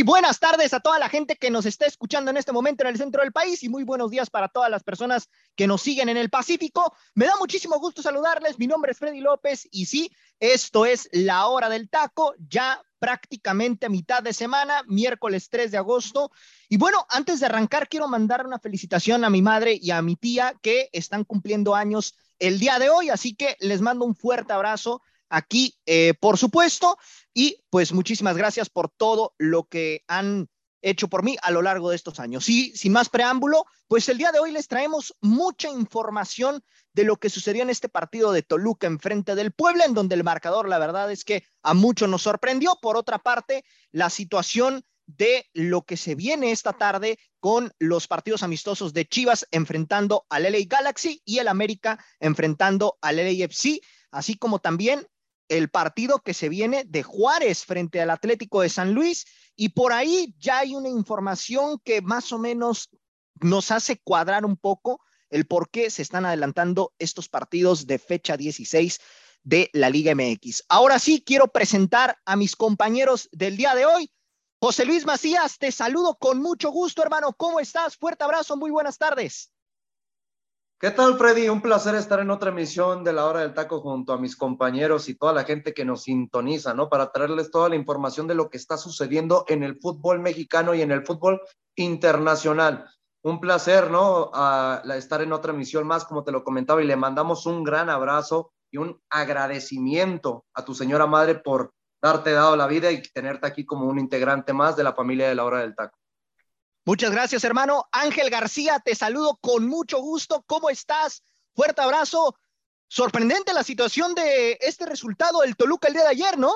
Muy buenas tardes a toda la gente que nos está escuchando en este momento en el centro del país y muy buenos días para todas las personas que nos siguen en el Pacífico. Me da muchísimo gusto saludarles. Mi nombre es Freddy López y sí, esto es la hora del taco, ya prácticamente a mitad de semana, miércoles 3 de agosto. Y bueno, antes de arrancar, quiero mandar una felicitación a mi madre y a mi tía que están cumpliendo años el día de hoy, así que les mando un fuerte abrazo aquí, eh, por supuesto. Y pues muchísimas gracias por todo lo que han hecho por mí a lo largo de estos años. Y sin más preámbulo, pues el día de hoy les traemos mucha información de lo que sucedió en este partido de Toluca en frente del Puebla, en donde el marcador, la verdad es que a muchos nos sorprendió. Por otra parte, la situación de lo que se viene esta tarde con los partidos amistosos de Chivas enfrentando al LA Galaxy y el América enfrentando al LAFC, así como también el partido que se viene de Juárez frente al Atlético de San Luis y por ahí ya hay una información que más o menos nos hace cuadrar un poco el por qué se están adelantando estos partidos de fecha 16 de la Liga MX. Ahora sí, quiero presentar a mis compañeros del día de hoy. José Luis Macías, te saludo con mucho gusto, hermano. ¿Cómo estás? Fuerte abrazo, muy buenas tardes. ¿Qué tal, Freddy? Un placer estar en otra emisión de la hora del taco junto a mis compañeros y toda la gente que nos sintoniza, ¿no? Para traerles toda la información de lo que está sucediendo en el fútbol mexicano y en el fútbol internacional. Un placer, ¿no? Estar en otra emisión más, como te lo comentaba, y le mandamos un gran abrazo y un agradecimiento a tu señora madre por darte dado la vida y tenerte aquí como un integrante más de la familia de la hora del taco. Muchas gracias, hermano. Ángel García, te saludo con mucho gusto. ¿Cómo estás? Fuerte abrazo. Sorprendente la situación de este resultado del Toluca el día de ayer, ¿no?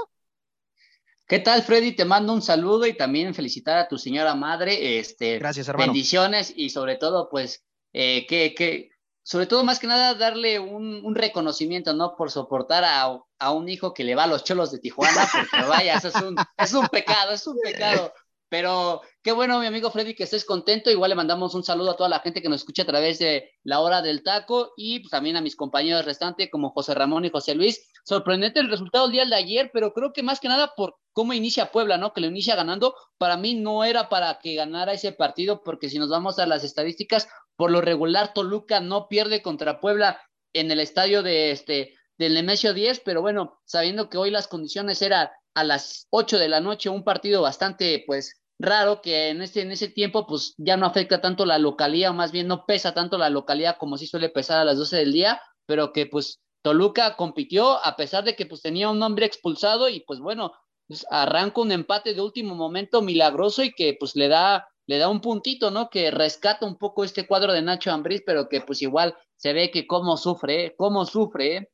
¿Qué tal, Freddy? Te mando un saludo y también felicitar a tu señora madre. Este, Gracias, hermano. Bendiciones y sobre todo, pues, eh, que, que, sobre todo, más que nada, darle un, reconocimiento, ¿no? Por soportar a, a, un hijo que le va a los cholos de Tijuana, porque vaya, eso es un, es un pecado, es un pecado. Pero qué bueno, mi amigo Freddy, que estés contento. Igual le mandamos un saludo a toda la gente que nos escucha a través de la hora del taco y pues, también a mis compañeros restantes como José Ramón y José Luis. Sorprendente el resultado del día de ayer, pero creo que más que nada por cómo inicia Puebla, ¿no? Que lo inicia ganando. Para mí no era para que ganara ese partido, porque si nos vamos a las estadísticas, por lo regular Toluca no pierde contra Puebla en el estadio de este del Nemesio 10, pero bueno, sabiendo que hoy las condiciones eran a las 8 de la noche, un partido bastante, pues, raro que en ese, en ese tiempo pues ya no afecta tanto la localidad, o más bien no pesa tanto la localidad como si suele pesar a las 12 del día, pero que pues Toluca compitió a pesar de que pues tenía un hombre expulsado y pues bueno, pues, arranca un empate de último momento milagroso y que pues le da le da un puntito, ¿no? Que rescata un poco este cuadro de Nacho Ambriz, pero que pues igual se ve que cómo sufre, ¿eh? cómo sufre, ¿eh?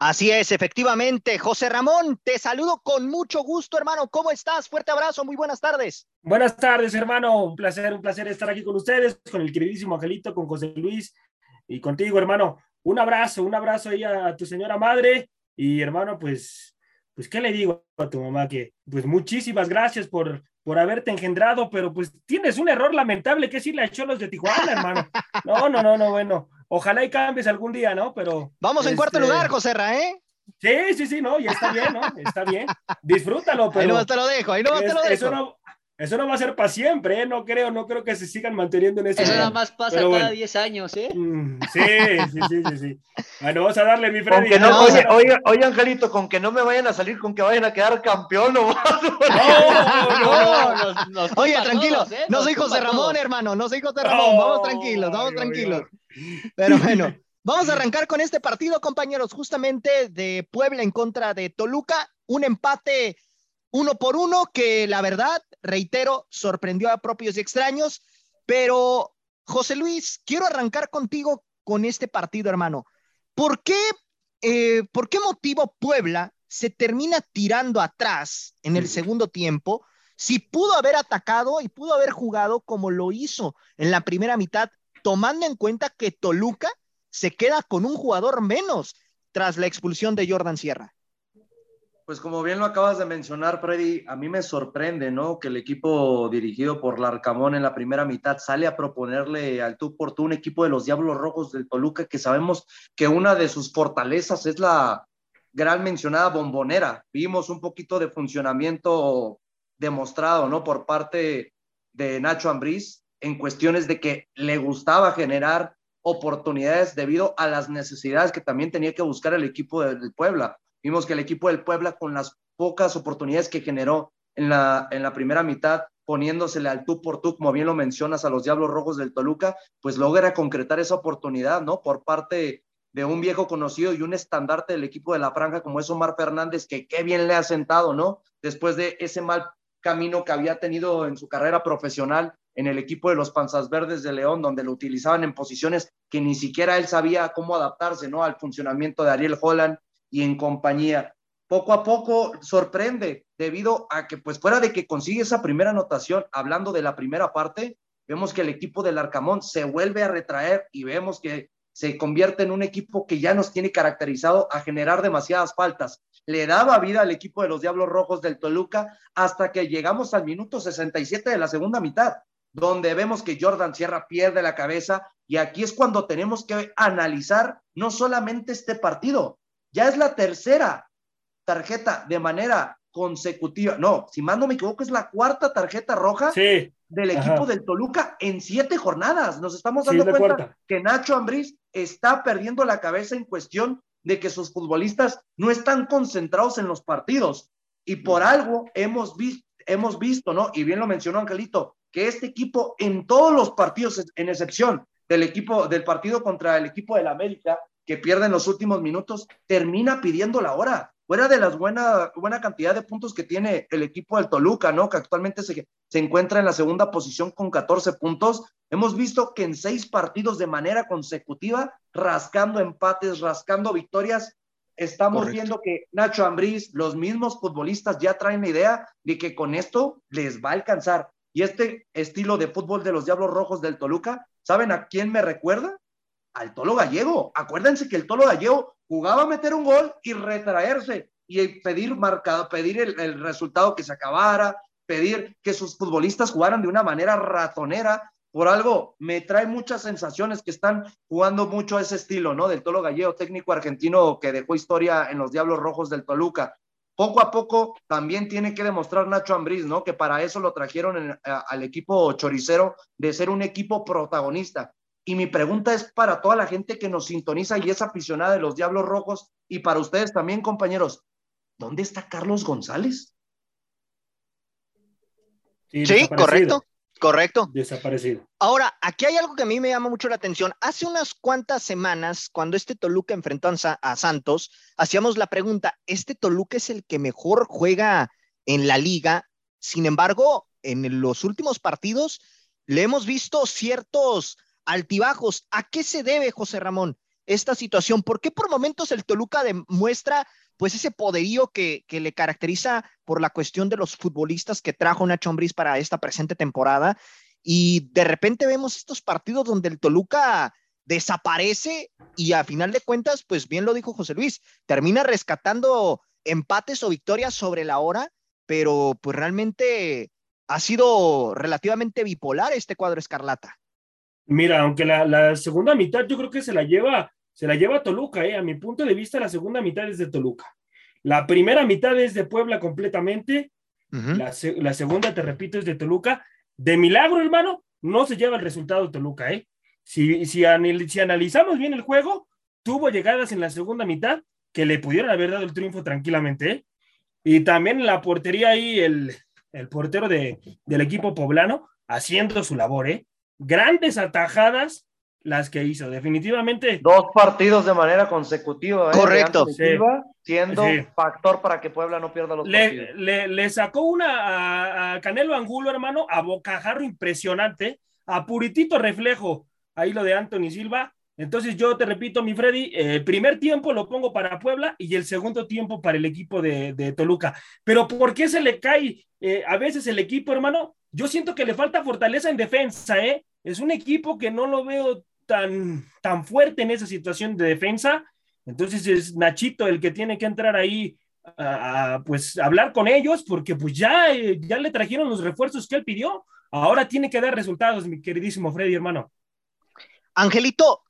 Así es, efectivamente. José Ramón, te saludo con mucho gusto, hermano. ¿Cómo estás? Fuerte abrazo, muy buenas tardes. Buenas tardes, hermano. Un placer, un placer estar aquí con ustedes, con el queridísimo Angelito, con José Luis y contigo, hermano. Un abrazo, un abrazo ahí a, tu señora madre. Y hermano, pues, pues, ¿qué le digo a tu mamá? Que, pues, muchísimas gracias por, por haberte engendrado, pero pues tienes un error lamentable que es irle a Cholos de Tijuana, hermano. No, no, no, no, bueno. Ojalá y cambies algún día, ¿no? Pero. Vamos en cuarto este, lugar, José Ra, ¿eh? Sí, sí, sí, no, ya está bien, ¿no? Está bien. Disfrútalo, pero. Ahí no te lo dejo, ahí no te lo dejo. Eso no, eso no va a ser para siempre, ¿eh? No creo, no creo que se sigan manteniendo en ese. Eso nada más pasa cada 10 años, ¿eh? Mm, sí, sí, sí, sí, sí. Bueno, vamos a darle mi Freddy. no, oye, oye, oye, Angelito, con que no me vayan a salir con que vayan a quedar campeón, no No, no, no. oye, tranquilo, ¿eh? no soy José Ramón, hermano, no soy José Ramón, vamos tranquilos, vamos tranquilos. Pero bueno. Vamos a arrancar con este partido, compañeros, justamente de Puebla en contra de Toluca, un empate uno por uno que la verdad, reitero, sorprendió a propios y extraños, pero José Luis, quiero arrancar contigo con este partido, hermano. ¿Por qué eh, ¿por qué motivo Puebla se termina tirando atrás en el segundo tiempo? Si pudo haber atacado y pudo haber jugado como lo hizo en la primera mitad, tomando en cuenta que Toluca se queda con un jugador menos tras la expulsión de Jordan Sierra. Pues como bien lo acabas de mencionar, Freddy, a mí me sorprende, ¿no? Que el equipo dirigido por Larcamón en la primera mitad sale a proponerle al tú por un equipo de los Diablos Rojos del Toluca, que sabemos que una de sus fortalezas es la gran mencionada bombonera. Vimos un poquito de funcionamiento demostrado, ¿no? Por parte de Nacho Ambriz en cuestiones de que le gustaba generar oportunidades debido a las necesidades que también tenía que buscar el equipo del Puebla Vimos que el equipo del Puebla, con las pocas oportunidades que generó en la, en la primera mitad, poniéndosele al tú por tú, como bien lo mencionas, a los Diablos Rojos del Toluca, pues logra concretar esa oportunidad, ¿no? Por parte de un viejo conocido y un estandarte del equipo de la franja como es Omar Fernández, que qué bien le ha sentado, ¿no? Después de ese mal camino que había tenido en su carrera profesional en el equipo de los Panzas Verdes de León, donde lo utilizaban en posiciones que ni siquiera él sabía cómo adaptarse, ¿no? Al funcionamiento de Ariel Holland y en compañía. Poco a poco sorprende debido a que, pues fuera de que consigue esa primera anotación, hablando de la primera parte, vemos que el equipo del Arcamón se vuelve a retraer y vemos que se convierte en un equipo que ya nos tiene caracterizado a generar demasiadas faltas. Le daba vida al equipo de los Diablos Rojos del Toluca hasta que llegamos al minuto 67 de la segunda mitad, donde vemos que Jordan Sierra pierde la cabeza y aquí es cuando tenemos que analizar no solamente este partido, ya es la tercera tarjeta de manera consecutiva. No, si más no me equivoco, es la cuarta tarjeta roja del equipo del Toluca en siete jornadas. Nos estamos dando cuenta que Nacho Ambriz está perdiendo la cabeza en cuestión de que sus futbolistas no están concentrados en los partidos. Y por algo hemos, visto, hemos visto, ¿no? Y bien lo mencionó Angelito, que este equipo en todos los partidos, en excepción del equipo del partido contra el equipo del América, que pierde en los últimos minutos, termina pidiendo la hora. Fuera de la buena, buena cantidad de puntos que tiene el equipo del Toluca, ¿no? Que actualmente se, se encuentra en la segunda posición con 14 puntos. Hemos visto que en seis partidos de manera consecutiva, rascando empates, rascando victorias, estamos viendo que Nacho Ambriz, los mismos futbolistas ya traen la idea de que con esto les va a alcanzar. Y este estilo de fútbol de los Diablos Rojos del Toluca, ¿saben a quién me recuerda? Al Tolo Gallego. Acuérdense que el Tolo Gallego jugaba a meter un gol y retraerse y pedir marcado, pedir el, resultado que se acabara, pedir que sus futbolistas jugaran de una manera ratonera. Por algo me trae muchas sensaciones que están jugando mucho ese estilo, ¿no? Del Tolo Gallego, técnico argentino que dejó historia en los Diablos Rojos del Toluca. Poco a poco también tiene que demostrar Nacho Ambriz, ¿no? Que para eso lo trajeron al equipo choricero de ser un equipo protagonista. Y mi pregunta es para toda la gente que nos sintoniza y es aficionada de los Diablos Rojos y para ustedes también, compañeros. ¿Dónde está Carlos González? Sí, correcto, correcto. Desaparecido. Ahora, aquí hay algo que a mí me llama mucho la atención. Hace unas cuantas semanas, cuando este Toluca enfrentó a Santos, hacíamos la pregunta, ¿este Toluca es el que mejor juega en la liga? Sin embargo, en los últimos partidos le hemos visto ciertos altibajos. ¿A qué se debe, José Ramón, esta situación? ¿Por qué por momentos el Toluca demuestra pues ese poderío que, le caracteriza por la cuestión de los futbolistas que trajo Nacho Ambriz para esta presente temporada? Y de repente vemos estos partidos donde el Toluca desaparece y a final de cuentas, pues bien lo dijo José Luis, termina rescatando empates o victorias sobre la hora, pero pues realmente ha sido relativamente bipolar este cuadro escarlata. Mira, aunque la, segunda mitad yo creo que se la lleva, se la lleva Toluca, ¿eh? a mi punto de vista la segunda mitad es de Toluca. La primera mitad es de Puebla completamente, la, segunda, te repito, es de Toluca. De milagro, hermano, no se lleva el resultado de Toluca, ¿eh? Si, si, analizamos bien el juego, tuvo llegadas en la segunda mitad que le pudieron haber dado el triunfo tranquilamente, ¿eh? Y también la portería ahí el, el portero de, del equipo poblano haciendo su labor, ¿eh? Grandes atajadas las que hizo, definitivamente. Dos partidos de manera consecutiva. ¿eh? Correcto. siendo factor para que Puebla no pierda los le, partidos. Le, sacó una a, Canelo Angulo, hermano, a bocajarro impresionante, a puritito reflejo, ahí lo de Anthony Silva, Entonces yo te repito, mi Freddy, el primer tiempo lo pongo para Puebla y el segundo tiempo para el equipo de, Toluca. Pero ¿por qué se le cae eh, a veces el equipo, hermano? Yo siento que le falta fortaleza en defensa, ¿eh? Es un equipo que no lo veo tan, tan fuerte en esa situación de defensa. Entonces es Nachito el que tiene que entrar ahí a, pues hablar con ellos porque pues ya, eh, ya le trajeron los refuerzos que él pidió. Ahora tiene que dar resultados, mi queridísimo Freddy, hermano. Angelito,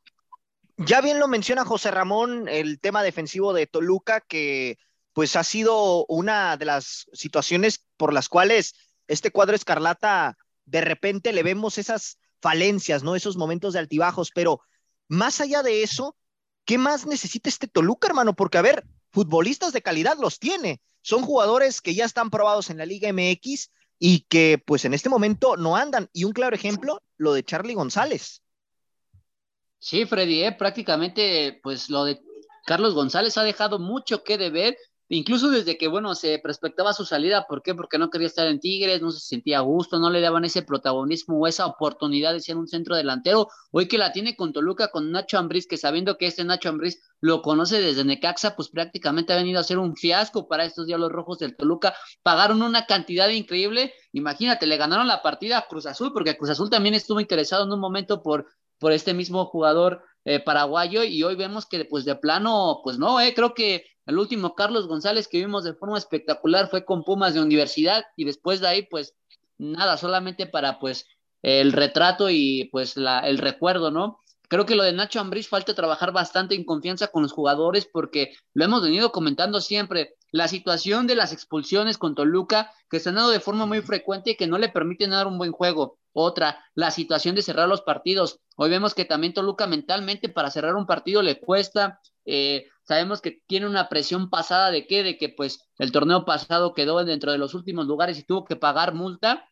ya bien lo menciona José Ramón, el tema defensivo de Toluca, que pues ha sido una de las situaciones por las cuales este cuadro escarlata de repente le vemos esas falencias, ¿no? Esos momentos de altibajos, pero más allá de eso, ¿qué más necesita este Toluca, hermano? Porque, a ver, futbolistas de calidad los tiene. Son jugadores que ya están probados en la Liga MX y que pues en este momento no andan. Y un claro ejemplo, lo de Charlie González. Sí, Freddy, eh, prácticamente, pues lo de Carlos González ha dejado mucho que deber, incluso desde que, bueno, se prospectaba su salida, ¿por qué? Porque no quería estar en Tigres, no se sentía a gusto, no le daban ese protagonismo o esa oportunidad de ser un centro delantero. Hoy que la tiene con Toluca, con Nacho Ambriz, que sabiendo que este Nacho Ambriz lo conoce desde Necaxa, pues prácticamente ha venido a ser un fiasco para estos Diablos Rojos del Toluca. Pagaron una cantidad increíble, imagínate, le ganaron la partida a Cruz Azul, porque Cruz Azul también estuvo interesado en un momento por por este mismo jugador eh, paraguayo y hoy vemos que pues de plano, pues no, eh, creo que el último Carlos González que vimos de forma espectacular fue con Pumas de universidad y después de ahí pues nada, solamente para pues el retrato y pues la, el recuerdo, ¿no? Creo que lo de Nacho Ambriz falta trabajar bastante en confianza con los jugadores porque lo hemos venido comentando siempre. La situación de las expulsiones con Toluca, que se han dado de forma muy frecuente y que no le permiten dar un buen juego. Otra, la situación de cerrar los partidos. Hoy vemos que también Toluca mentalmente para cerrar un partido le cuesta. Eh, sabemos que tiene una presión pasada de qué, de que pues el torneo pasado quedó dentro de los últimos lugares y tuvo que pagar multa.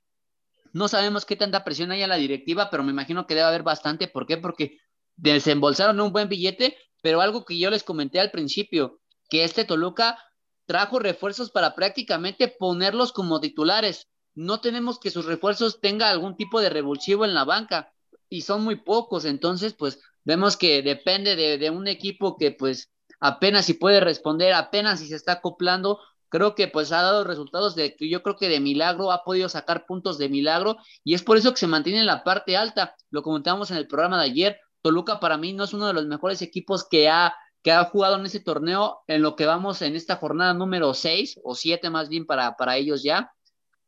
No sabemos qué tanta presión hay en la directiva, pero me imagino que debe haber bastante. ¿Por qué? Porque desembolsaron un buen billete, pero algo que yo les comenté al principio, que este Toluca trajo refuerzos para prácticamente ponerlos como titulares. No tenemos que sus refuerzos tenga algún tipo de revulsivo en la banca y son muy pocos, entonces pues vemos que depende de, de un equipo que pues apenas si puede responder, apenas si se está acoplando, creo que pues ha dado resultados de que yo creo que de milagro ha podido sacar puntos de milagro y es por eso que se mantiene en la parte alta. Lo comentábamos en el programa de ayer, Toluca para mí no es uno de los mejores equipos que ha, que ha jugado en ese torneo en lo que vamos en esta jornada número 6 o 7 más bien para, para ellos ya,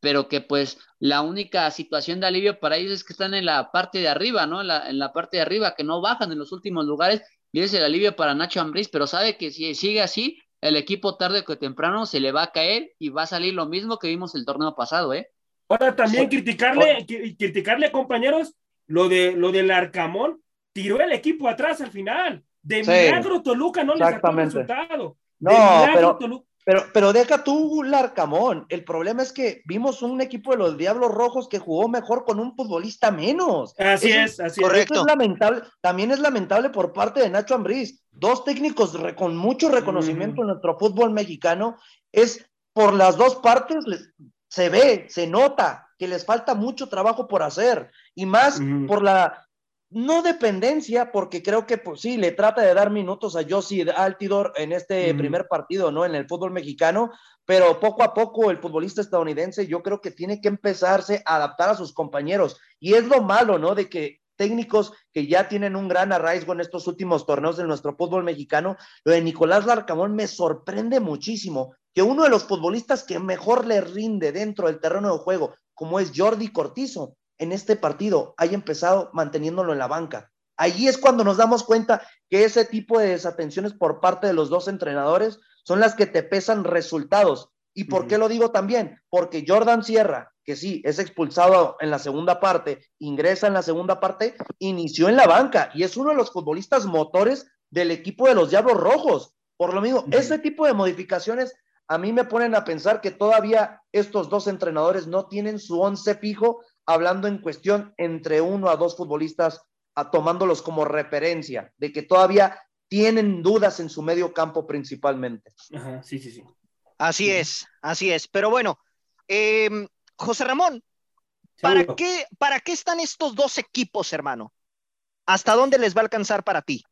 pero que pues la única situación de alivio para ellos es que están en la parte de arriba, ¿no? En la, en la parte de arriba, que no bajan en los últimos lugares y es el alivio para Nacho Ambriz, pero sabe que si sigue así, el equipo tarde o temprano se le va a caer y va a salir lo mismo que vimos el torneo pasado, ¿eh? Ahora también criticarle, criticarle, compañeros, lo de lo del Arcamón, tiró el equipo atrás al final. De milagro Toluca no le sacó el resultado. no, pero, pero, pero deja tú Larcamón. El problema es que vimos un equipo de los Diablos Rojos que jugó mejor con un futbolista menos. Así es, así correcto. es. lamentable. También es lamentable por parte de Nacho Ambriz. Dos técnicos con mucho reconocimiento en nuestro fútbol mexicano. Es por las dos partes, se ve, se nota que les falta mucho trabajo por hacer. Y más por la no dependencia, porque creo que pues, sí, le trata de dar minutos a Josie Altidor en este primer partido, ¿no? En el fútbol mexicano, pero poco a poco el futbolista estadounidense yo creo que tiene que empezarse a adaptar a sus compañeros. Y es lo malo, ¿no? De que técnicos que ya tienen un gran arraigo en estos últimos torneos de nuestro fútbol mexicano, lo de Nicolás Larcamón me sorprende muchísimo, que uno de los futbolistas que mejor le rinde dentro del terreno de juego, como es Jordi Cortizo, en este partido haya empezado manteniéndolo en la banca. Allí es cuando nos damos cuenta que ese tipo de desatenciones por parte de los dos entrenadores son las que te pesan resultados. ¿Y por qué lo digo también? Porque Jordan Sierra, que sí, es expulsado en la segunda parte, ingresa en la segunda parte, inició en la banca y es uno de los futbolistas motores del equipo de los Diablos Rojos. Por lo mismo, ese tipo de modificaciones a mí me ponen a pensar que todavía estos dos entrenadores no tienen su once fijo hablando en cuestión entre uno a dos futbolistas, a, tomándolos como referencia, de que todavía tienen dudas en su medio campo principalmente. sí, sí, sí. Así es, así es. Pero bueno, em, José Ramón, ¿para qué, ¿para qué están estos dos equipos, hermano? ¿hasta dónde les va a alcanzar para ti?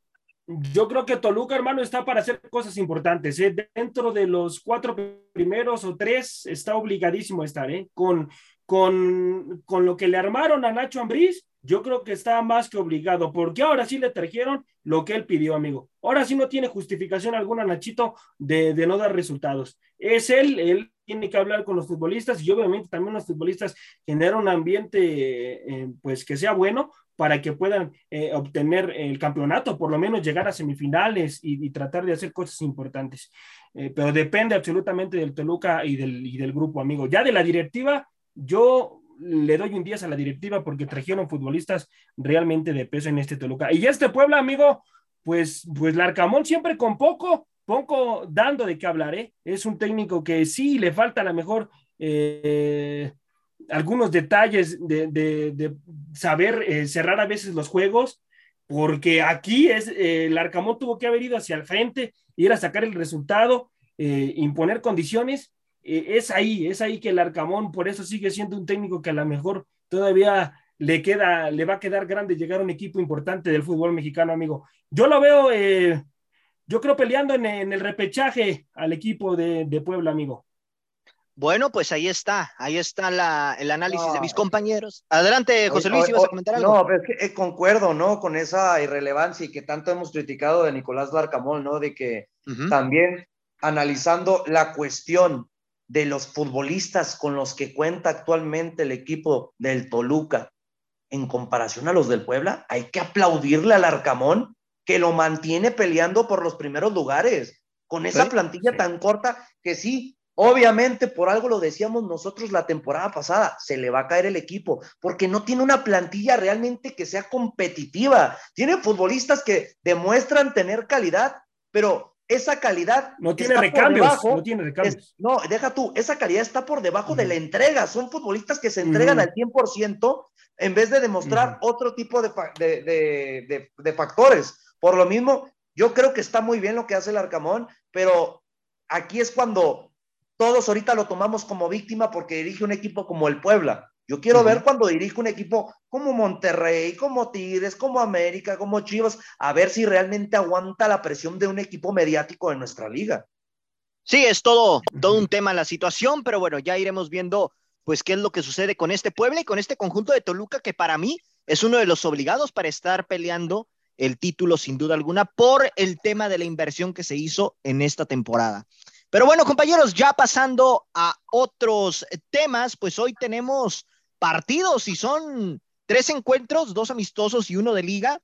Yo creo que Toluca, hermano, está para hacer cosas importantes. ¿eh? Dentro de los cuatro primeros o tres, está obligadísimo a estar. ¿eh? Con, con, con lo que le armaron a Nacho Ambriz, yo creo que está más que obligado, porque ahora sí le trajeron lo que él pidió, amigo. Ahora sí no tiene justificación alguna, Nachito, de, de no dar resultados. Es él, él tiene que hablar con los futbolistas y obviamente también los futbolistas generan un ambiente, eh, pues que sea bueno para que puedan eh, obtener el campeonato, por lo menos llegar a semifinales y, tratar de hacer cosas importantes. Eh, pero depende absolutamente del Toluca y del, y del grupo, amigo. Ya de la directiva, yo le doy un 10 a la directiva porque trajeron futbolistas realmente de peso en este Toluca. Y este Puebla, amigo, pues, pues Larcamón siempre con poco, poco dando de qué hablar, ¿eh? Es un técnico que sí le falta a lo mejor eh, algunos detalles de, saber eh, cerrar a veces los juegos, porque aquí es, el Arcamón tuvo que haber ido hacia el frente, ir a sacar el resultado, imponer condiciones eh, es ahí, es ahí que el Arcamón, por eso sigue siendo un técnico que a lo mejor todavía le queda, le va a quedar grande llegar a un equipo importante del fútbol mexicano, amigo. Yo lo veo, eh, yo creo peleando en, el repechaje al equipo de, Puebla, amigo. Bueno, pues ahí está, ahí está el análisis de mis compañeros. Adelante, José Luis, ¿ibas a comentar algo? No, es que eh, concuerdo, ¿no? Con esa irrelevancia y que tanto hemos criticado de Nicolás Larcamón, ¿no? De que también analizando la cuestión de los futbolistas con los que cuenta actualmente el equipo del Toluca en comparación a los del Puebla, hay que aplaudirle al Arcamón que lo mantiene peleando por los primeros lugares, con esa plantilla tan corta que sí, obviamente por algo lo decíamos nosotros la temporada pasada, se le va a caer el equipo, porque no tiene una plantilla realmente que sea competitiva, tiene futbolistas que demuestran tener calidad, pero esa calidad no tiene recambios, no tiene recambios. no, deja tú, esa calidad está por debajo de la entrega. Son futbolistas que se entregan al 100% en vez de demostrar otro tipo de, de, de, factores. Por lo mismo, yo creo que está muy bien lo que hace el Arcamón, pero aquí es cuando todos ahorita lo tomamos como víctima porque dirige un equipo como el Puebla. Yo quiero ver cuando dirige un equipo como Monterrey, como Tigres, como América, como Chivas, a ver si realmente aguanta la presión de un equipo mediático en nuestra liga. Sí, es todo, todo un tema la situación, pero bueno, ya iremos viendo pues qué es lo que sucede con este pueblo y con este conjunto de Toluca que para mí es uno de los obligados para estar peleando el título sin duda alguna por el tema de la inversión que se hizo en esta temporada. Pero bueno, compañeros, ya pasando a otros temas, pues hoy tenemos partidos y son tres encuentros, dos amistosos y uno de liga.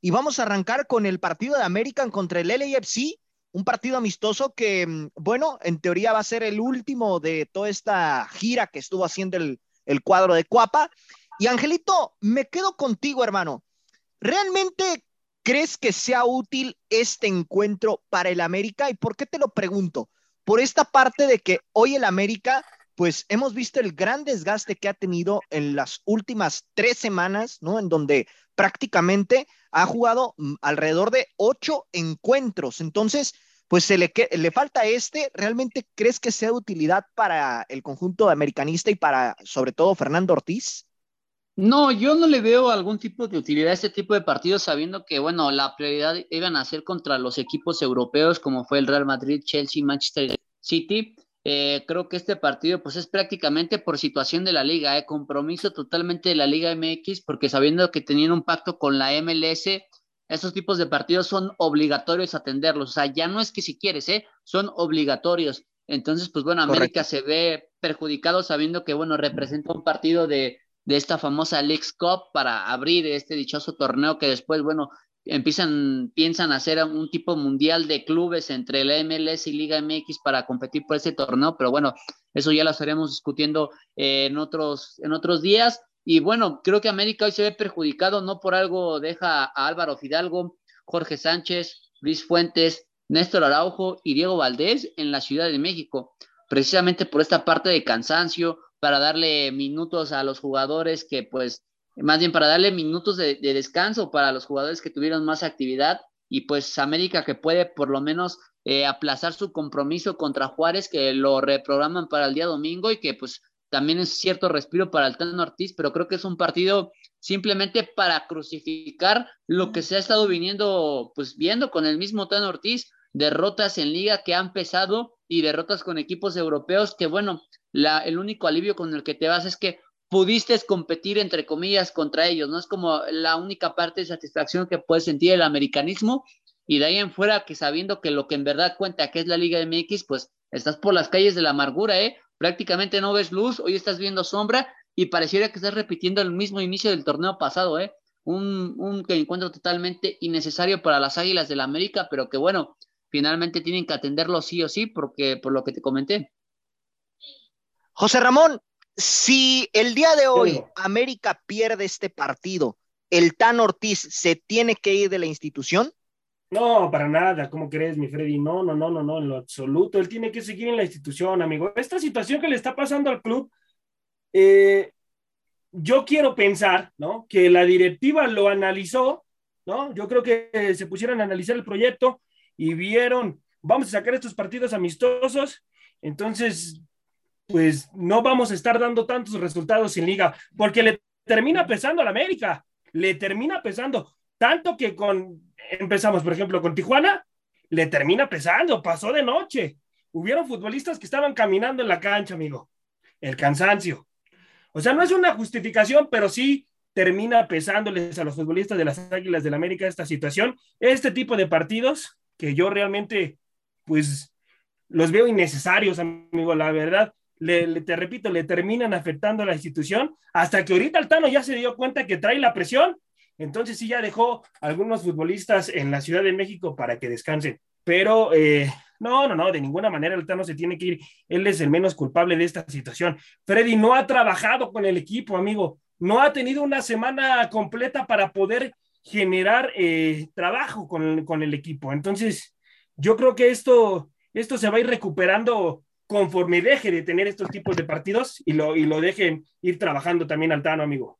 Y vamos a arrancar con el partido de American contra el LAFC, un partido amistoso que, mm, bueno, en teoría va a ser el último de toda esta gira que estuvo haciendo el, el cuadro de Cuapa. Y Angelito, me quedo contigo, hermano. ¿Realmente crees que sea útil este encuentro para el América? ¿Y por qué te lo pregunto? Por esta parte de que hoy el América pues hemos visto el gran desgaste que ha tenido en las últimas tres semanas, ¿no? En donde prácticamente ha jugado mm, alrededor de ocho encuentros. Entonces, pues se le, le falta este. ¿Realmente crees que sea de utilidad para el conjunto americanista y para, sobre todo, Fernando Ortiz? No, yo no le veo algún tipo de utilidad a este tipo de partidos, sabiendo que, bueno, la prioridad iban a ser contra los equipos europeos, como fue el Real Madrid, Chelsea, Manchester City eh, creo que este partido pues es prácticamente por situación de la liga, eh, compromiso totalmente de la Liga MX, porque sabiendo que tenían un pacto con la MLS, esos tipos de partidos son obligatorios atenderlos. O sea, ya no es que si quieres, ¿eh? son obligatorios. Entonces, pues bueno, América se ve perjudicado sabiendo que, bueno, representa un partido de, de esta famosa Leagues Cup para abrir este dichoso torneo que después, bueno, empiezan, piensan hacer un tipo mundial de clubes entre la MLS y Liga MX para competir por ese torneo, pero bueno, eso ya lo estaremos discutiendo eh, en, otros, en otros días. Y bueno, creo que América hoy se ve perjudicado, no por algo deja a Álvaro Fidalgo, Jorge Sánchez, Luis Fuentes, Néstor Araujo y Diego Valdés en la Ciudad de México, precisamente por esta parte de cansancio, para darle minutos a los jugadores que pues más bien para darle minutos de, descanso para los jugadores que tuvieron más actividad y pues América que puede por lo menos eh, aplazar su compromiso contra Juárez que lo reprograman para el día domingo y que pues también es cierto respiro para el Tano Ortiz, pero creo que es un partido simplemente para crucificar lo que se ha estado viniendo, pues viendo con el mismo Tan Ortiz, derrotas en liga que han pesado y derrotas con equipos europeos que, bueno, la, el único alivio con el que te vas es que pudiste competir, entre comillas, contra ellos, ¿no? Es como la única parte de satisfacción que puede sentir el americanismo y de ahí en fuera que sabiendo que lo que en verdad cuenta, que es la Liga MX, pues estás por las calles de la amargura, ¿eh? Prácticamente no ves luz, hoy estás viendo sombra y pareciera que estás repitiendo el mismo inicio del torneo pasado, ¿eh? Un, encuentro totalmente innecesario para las Águilas del la América, pero que bueno, finalmente tienen que atenderlo sí o sí, porque por lo que te comenté. José Ramón, si el día de hoy América pierde este partido, ¿el Tan Ortiz se tiene que ir de la institución? No, para nada, ¿cómo crees, mi Freddy? No, no, no, no, no, en lo absoluto. Él tiene que seguir en la institución, amigo. Esta situación que le está pasando al club, eh, yo quiero pensar, ¿no? Que la directiva lo analizó, ¿no? Yo creo que se pusieron a analizar el proyecto y vieron, vamos a sacar estos partidos amistosos, entonces, pues no vamos a estar dando tantos resultados en liga, porque le termina pesando a la América, le termina pesando, tanto que con, empezamos, por ejemplo, con Tijuana, le termina pesando, pasó de noche. Hubieron futbolistas que estaban caminando en la cancha, amigo. El cansancio. O sea, no es una justificación, pero sí termina pesándoles a los futbolistas de las Águilas del América esta situación. Este tipo de partidos que yo realmente, pues, los veo innecesarios, amigo, la verdad. Le, te repito, le terminan afectando a la institución hasta que ahorita Altano ya se dio cuenta que trae la presión. Entonces sí ya dejó algunos futbolistas en la Ciudad de México para que descansen. Pero eh, no, no, no, de ninguna manera Altano se tiene que ir. Él es el menos culpable de esta situación. Freddy no ha trabajado con el equipo, amigo. No ha tenido una semana completa para poder generar eh, trabajo con, con, el equipo. Entonces, yo creo que esto, esto se va a ir recuperando conforme deje de tener estos tipos de partidos y lo, y lo dejen ir trabajando también Altano, amigo.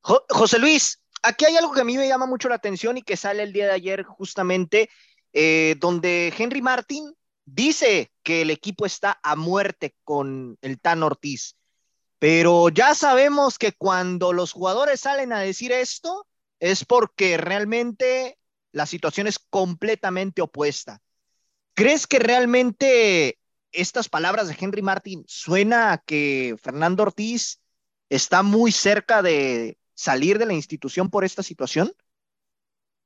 José Luis, aquí hay algo que a mí me llama mucho la atención y que sale el día de ayer justamente, eh, donde Henry Martin dice que el equipo está a muerte con el Tan Ortiz. Pero ya sabemos que cuando los jugadores salen a decir esto, es porque realmente la situación es completamente opuesta. ¿Crees que realmente estas palabras de Henry Martin suena a que Fernando Ortiz está muy cerca de salir de la institución por esta situación?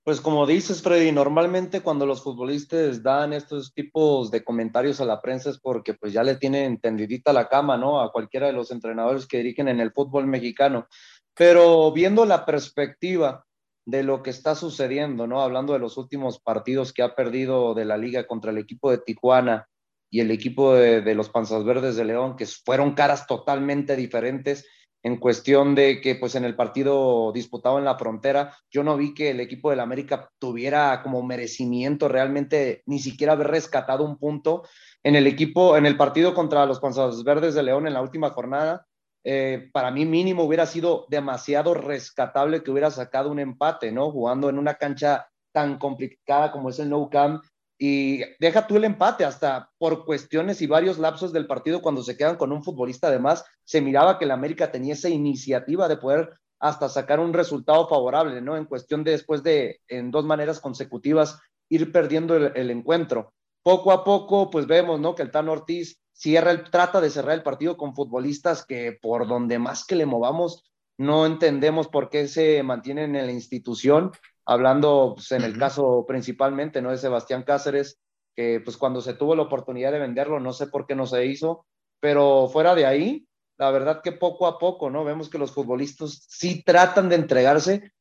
Pues como dices, Freddy, normalmente cuando los futbolistas dan estos tipos de comentarios a la prensa es porque pues ya le tienen entendidita la cama, ¿no? A cualquiera de los entrenadores que dirigen en el fútbol mexicano. Pero viendo la perspectiva de lo que está sucediendo, ¿no? Hablando de los últimos partidos que ha perdido de la liga contra el equipo de Tijuana y el equipo de, los Panzas Verdes de León, que fueron caras totalmente diferentes en cuestión de que pues en el partido disputado en la frontera, yo no vi que el equipo del América tuviera como merecimiento realmente ni siquiera haber rescatado un punto en el equipo, en el partido contra los Panzas Verdes de León en la última jornada eh, para mí mínimo hubiera sido demasiado rescatable que hubiera sacado un empate, ¿no? Jugando en una cancha tan complicada como es el No Camp. Y deja tú el empate, hasta por cuestiones y varios lapsos del partido, cuando se quedan con un futbolista además, se miraba que el América tenía esa iniciativa de poder hasta sacar un resultado favorable, ¿no? En cuestión de después de, en dos maneras consecutivas, ir perdiendo el, encuentro. Poco a poco, pues vemos, ¿no? Que el Tan Ortiz cierra trata de cerrar el partido con futbolistas que por donde más que le movamos, no entendemos por qué se mantienen en la institución, hablando pues, en el caso principalmente, ¿no? De Sebastián Cáceres, que pues cuando se tuvo la oportunidad de venderlo, no sé por qué no se hizo, pero fuera de ahí, la verdad que poco a poco, ¿no? Vemos que los futbolistas sí tratan de entregarse,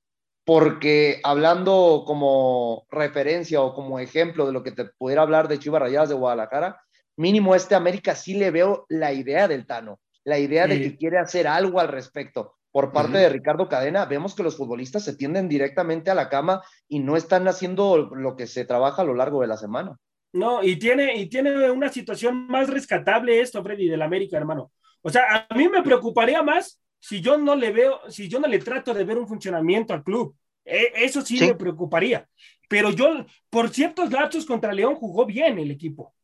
porque hablando como referencia o como ejemplo de lo que te pudiera hablar de Chivas Rayadas de Guadalajara, mínimo este América sí le veo la idea del Tano, la idea de que quiere hacer algo al respecto. Por parte de Ricardo Cadena, vemos que los futbolistas se tienden directamente a la cama y no están haciendo lo que se trabaja a lo largo de la semana. No, y tiene, y tiene una situación más rescatable esto, Freddy, del América, hermano. O sea, a mí me preocuparía más si yo no le veo, si yo no le trato de ver un funcionamiento al club. E, eso sí, sí, me preocuparía. Pero yo, por ciertos lapsos contra León jugó bien el equipo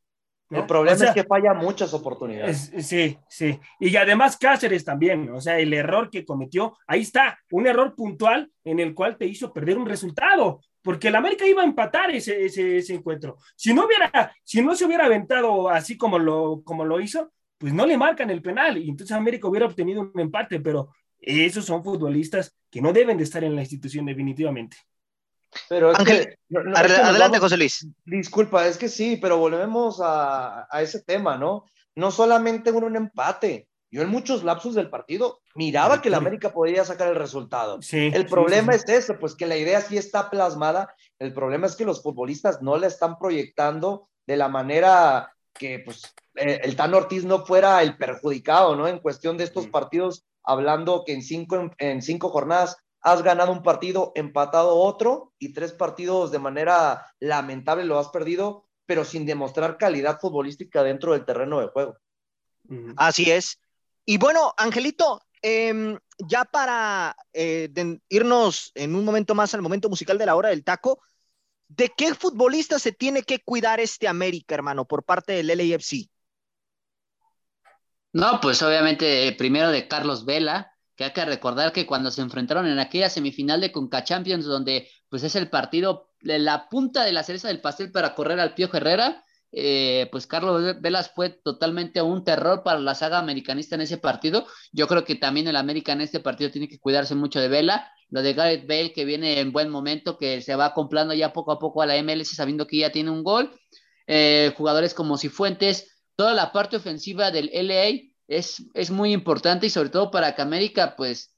El problema es que falla muchas oportunidades. sí, sí. Y además Cáceres también, o sea, el error que cometió, ahí está, un error puntual en el cual te hizo perder un resultado, porque el América iba a empatar ese, ese, encuentro. Si no, hubiera, si no se hubiera aventado así como lo, como lo hizo, pues no le marcan el penal y entonces América hubiera obtenido un empate, pero esos son futbolistas que no deben de estar en la institución definitivamente. Pero Ángel, adelante, José Luis. Disculpa, es que sí, pero volvemos a, a ese tema, ¿no? No solamente un, un, empate. Yo en muchos lapsos del partido miraba que la América podía sacar el resultado. el problema es eso, pues que la idea sí está plasmada. El problema es que los futbolistas no la están proyectando de la manera que pues eh, el Tan Ortiz no fuera el perjudicado, ¿no? En cuestión de estos partidos, hablando que en cinco, en cinco jornadas has ganado un partido, empatado otro y tres partidos de manera lamentable lo has perdido, pero sin demostrar calidad futbolística dentro del terreno de juego. Así es. Y bueno, Angelito, em, ya para eh, irnos en un momento más al momento musical de la hora del taco, ¿de qué futbolista se tiene que cuidar este América, hermano, por parte del LAFC? No, pues obviamente primero de Carlos Vela, hay que recordar que cuando se enfrentaron en aquella semifinal de Conca Champions, donde pues es el partido la punta de la cereza del pastel para correr al Pío Herrera, eh, pues Carlos Velas fue totalmente un terror para la saga americanista en ese partido. Yo creo que también el América en este partido tiene que cuidarse mucho de Vela. Lo de Gareth Bale, que viene en buen momento, que se va acomplando ya poco a poco a la MLS, sabiendo que ya tiene un gol. Eh, jugadores como Cifuentes, toda la parte ofensiva del LA es, muy importante y sobre todo para que América pues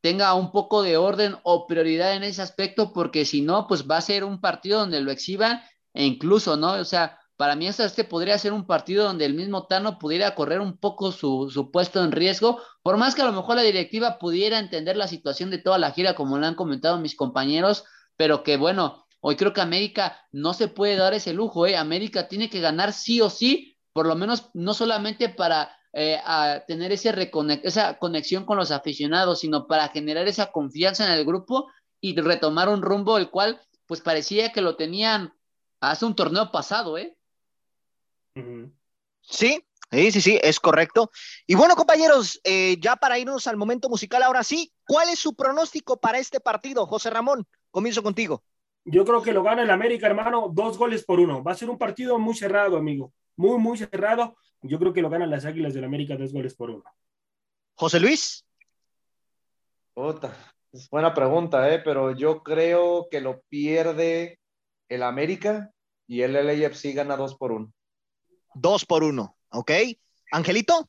tenga un poco de orden o prioridad en ese aspecto, porque si no, pues va a ser un partido donde lo exhiban e incluso, ¿no? O sea, para mí este podría ser un partido donde el mismo Tano pudiera correr un poco su, su, puesto en riesgo, por más que a lo mejor la directiva pudiera entender la situación de toda la gira, como lo han comentado mis compañeros, pero que bueno, hoy creo que América no se puede dar ese lujo, ¿eh? América tiene que ganar sí o sí, por lo menos no solamente para eh, a tener ese esa conexión con los aficionados, sino para generar esa confianza en el grupo y retomar un rumbo el cual pues parecía que lo tenían hace un torneo pasado, ¿eh? Sí, Sí, sí, sí, es correcto. Y bueno, compañeros, eh, ya para irnos al momento musical, ahora sí, ¿cuál es su pronóstico para este partido? José Ramón, comienzo contigo. Yo creo que lo gana el América, hermano, dos goles por uno. Va a ser un partido muy cerrado, amigo. Muy, muy cerrado. Yo creo que lo ganan las Águilas del América dos goles por uno. José Luis. es buena pregunta, ¿eh? pero yo creo que lo pierde el América y el LAFC gana dos por uno. Dos por uno, ¿ok? Angelito.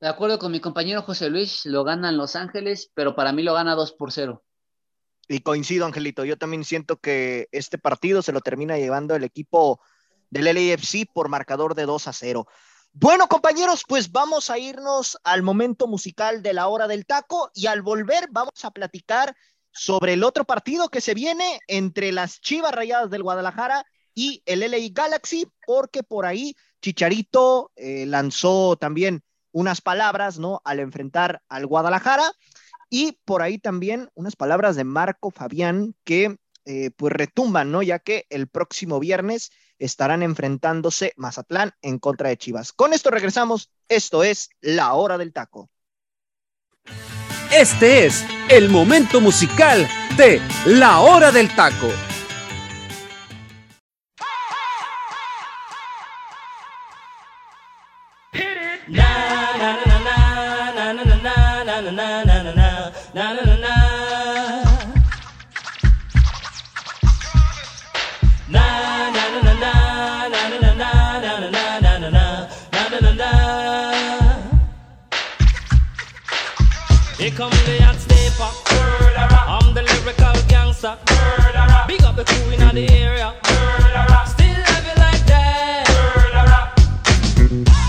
De acuerdo con mi compañero José Luis, lo ganan Los Ángeles, pero para mí lo gana dos por cero. Y coincido, Angelito. Yo también siento que este partido se lo termina llevando el equipo del LAFC por marcador de 2 a 0. Bueno, compañeros, pues vamos a irnos al momento musical de la hora del taco y al volver vamos a platicar sobre el otro partido que se viene entre las Chivas Rayadas del Guadalajara y el LA Galaxy, porque por ahí Chicharito eh, lanzó también unas palabras, ¿no? Al enfrentar al Guadalajara y por ahí también unas palabras de Marco Fabián que eh, pues retumban, ¿no? Ya que el próximo viernes estarán enfrentándose Mazatlán en contra de Chivas. Con esto regresamos. Esto es La Hora del Taco. Este es el momento musical de La Hora del Taco. The area. Still like that.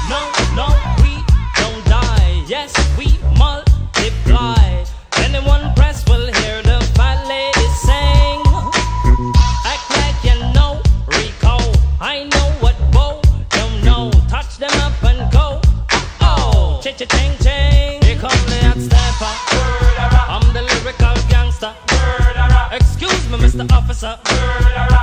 No, no, we don't die. Yes, we multiply. Anyone will hear the sing. Act like you know. I know what don't know. Touch them up and go. Oh, Mr. Officer. Still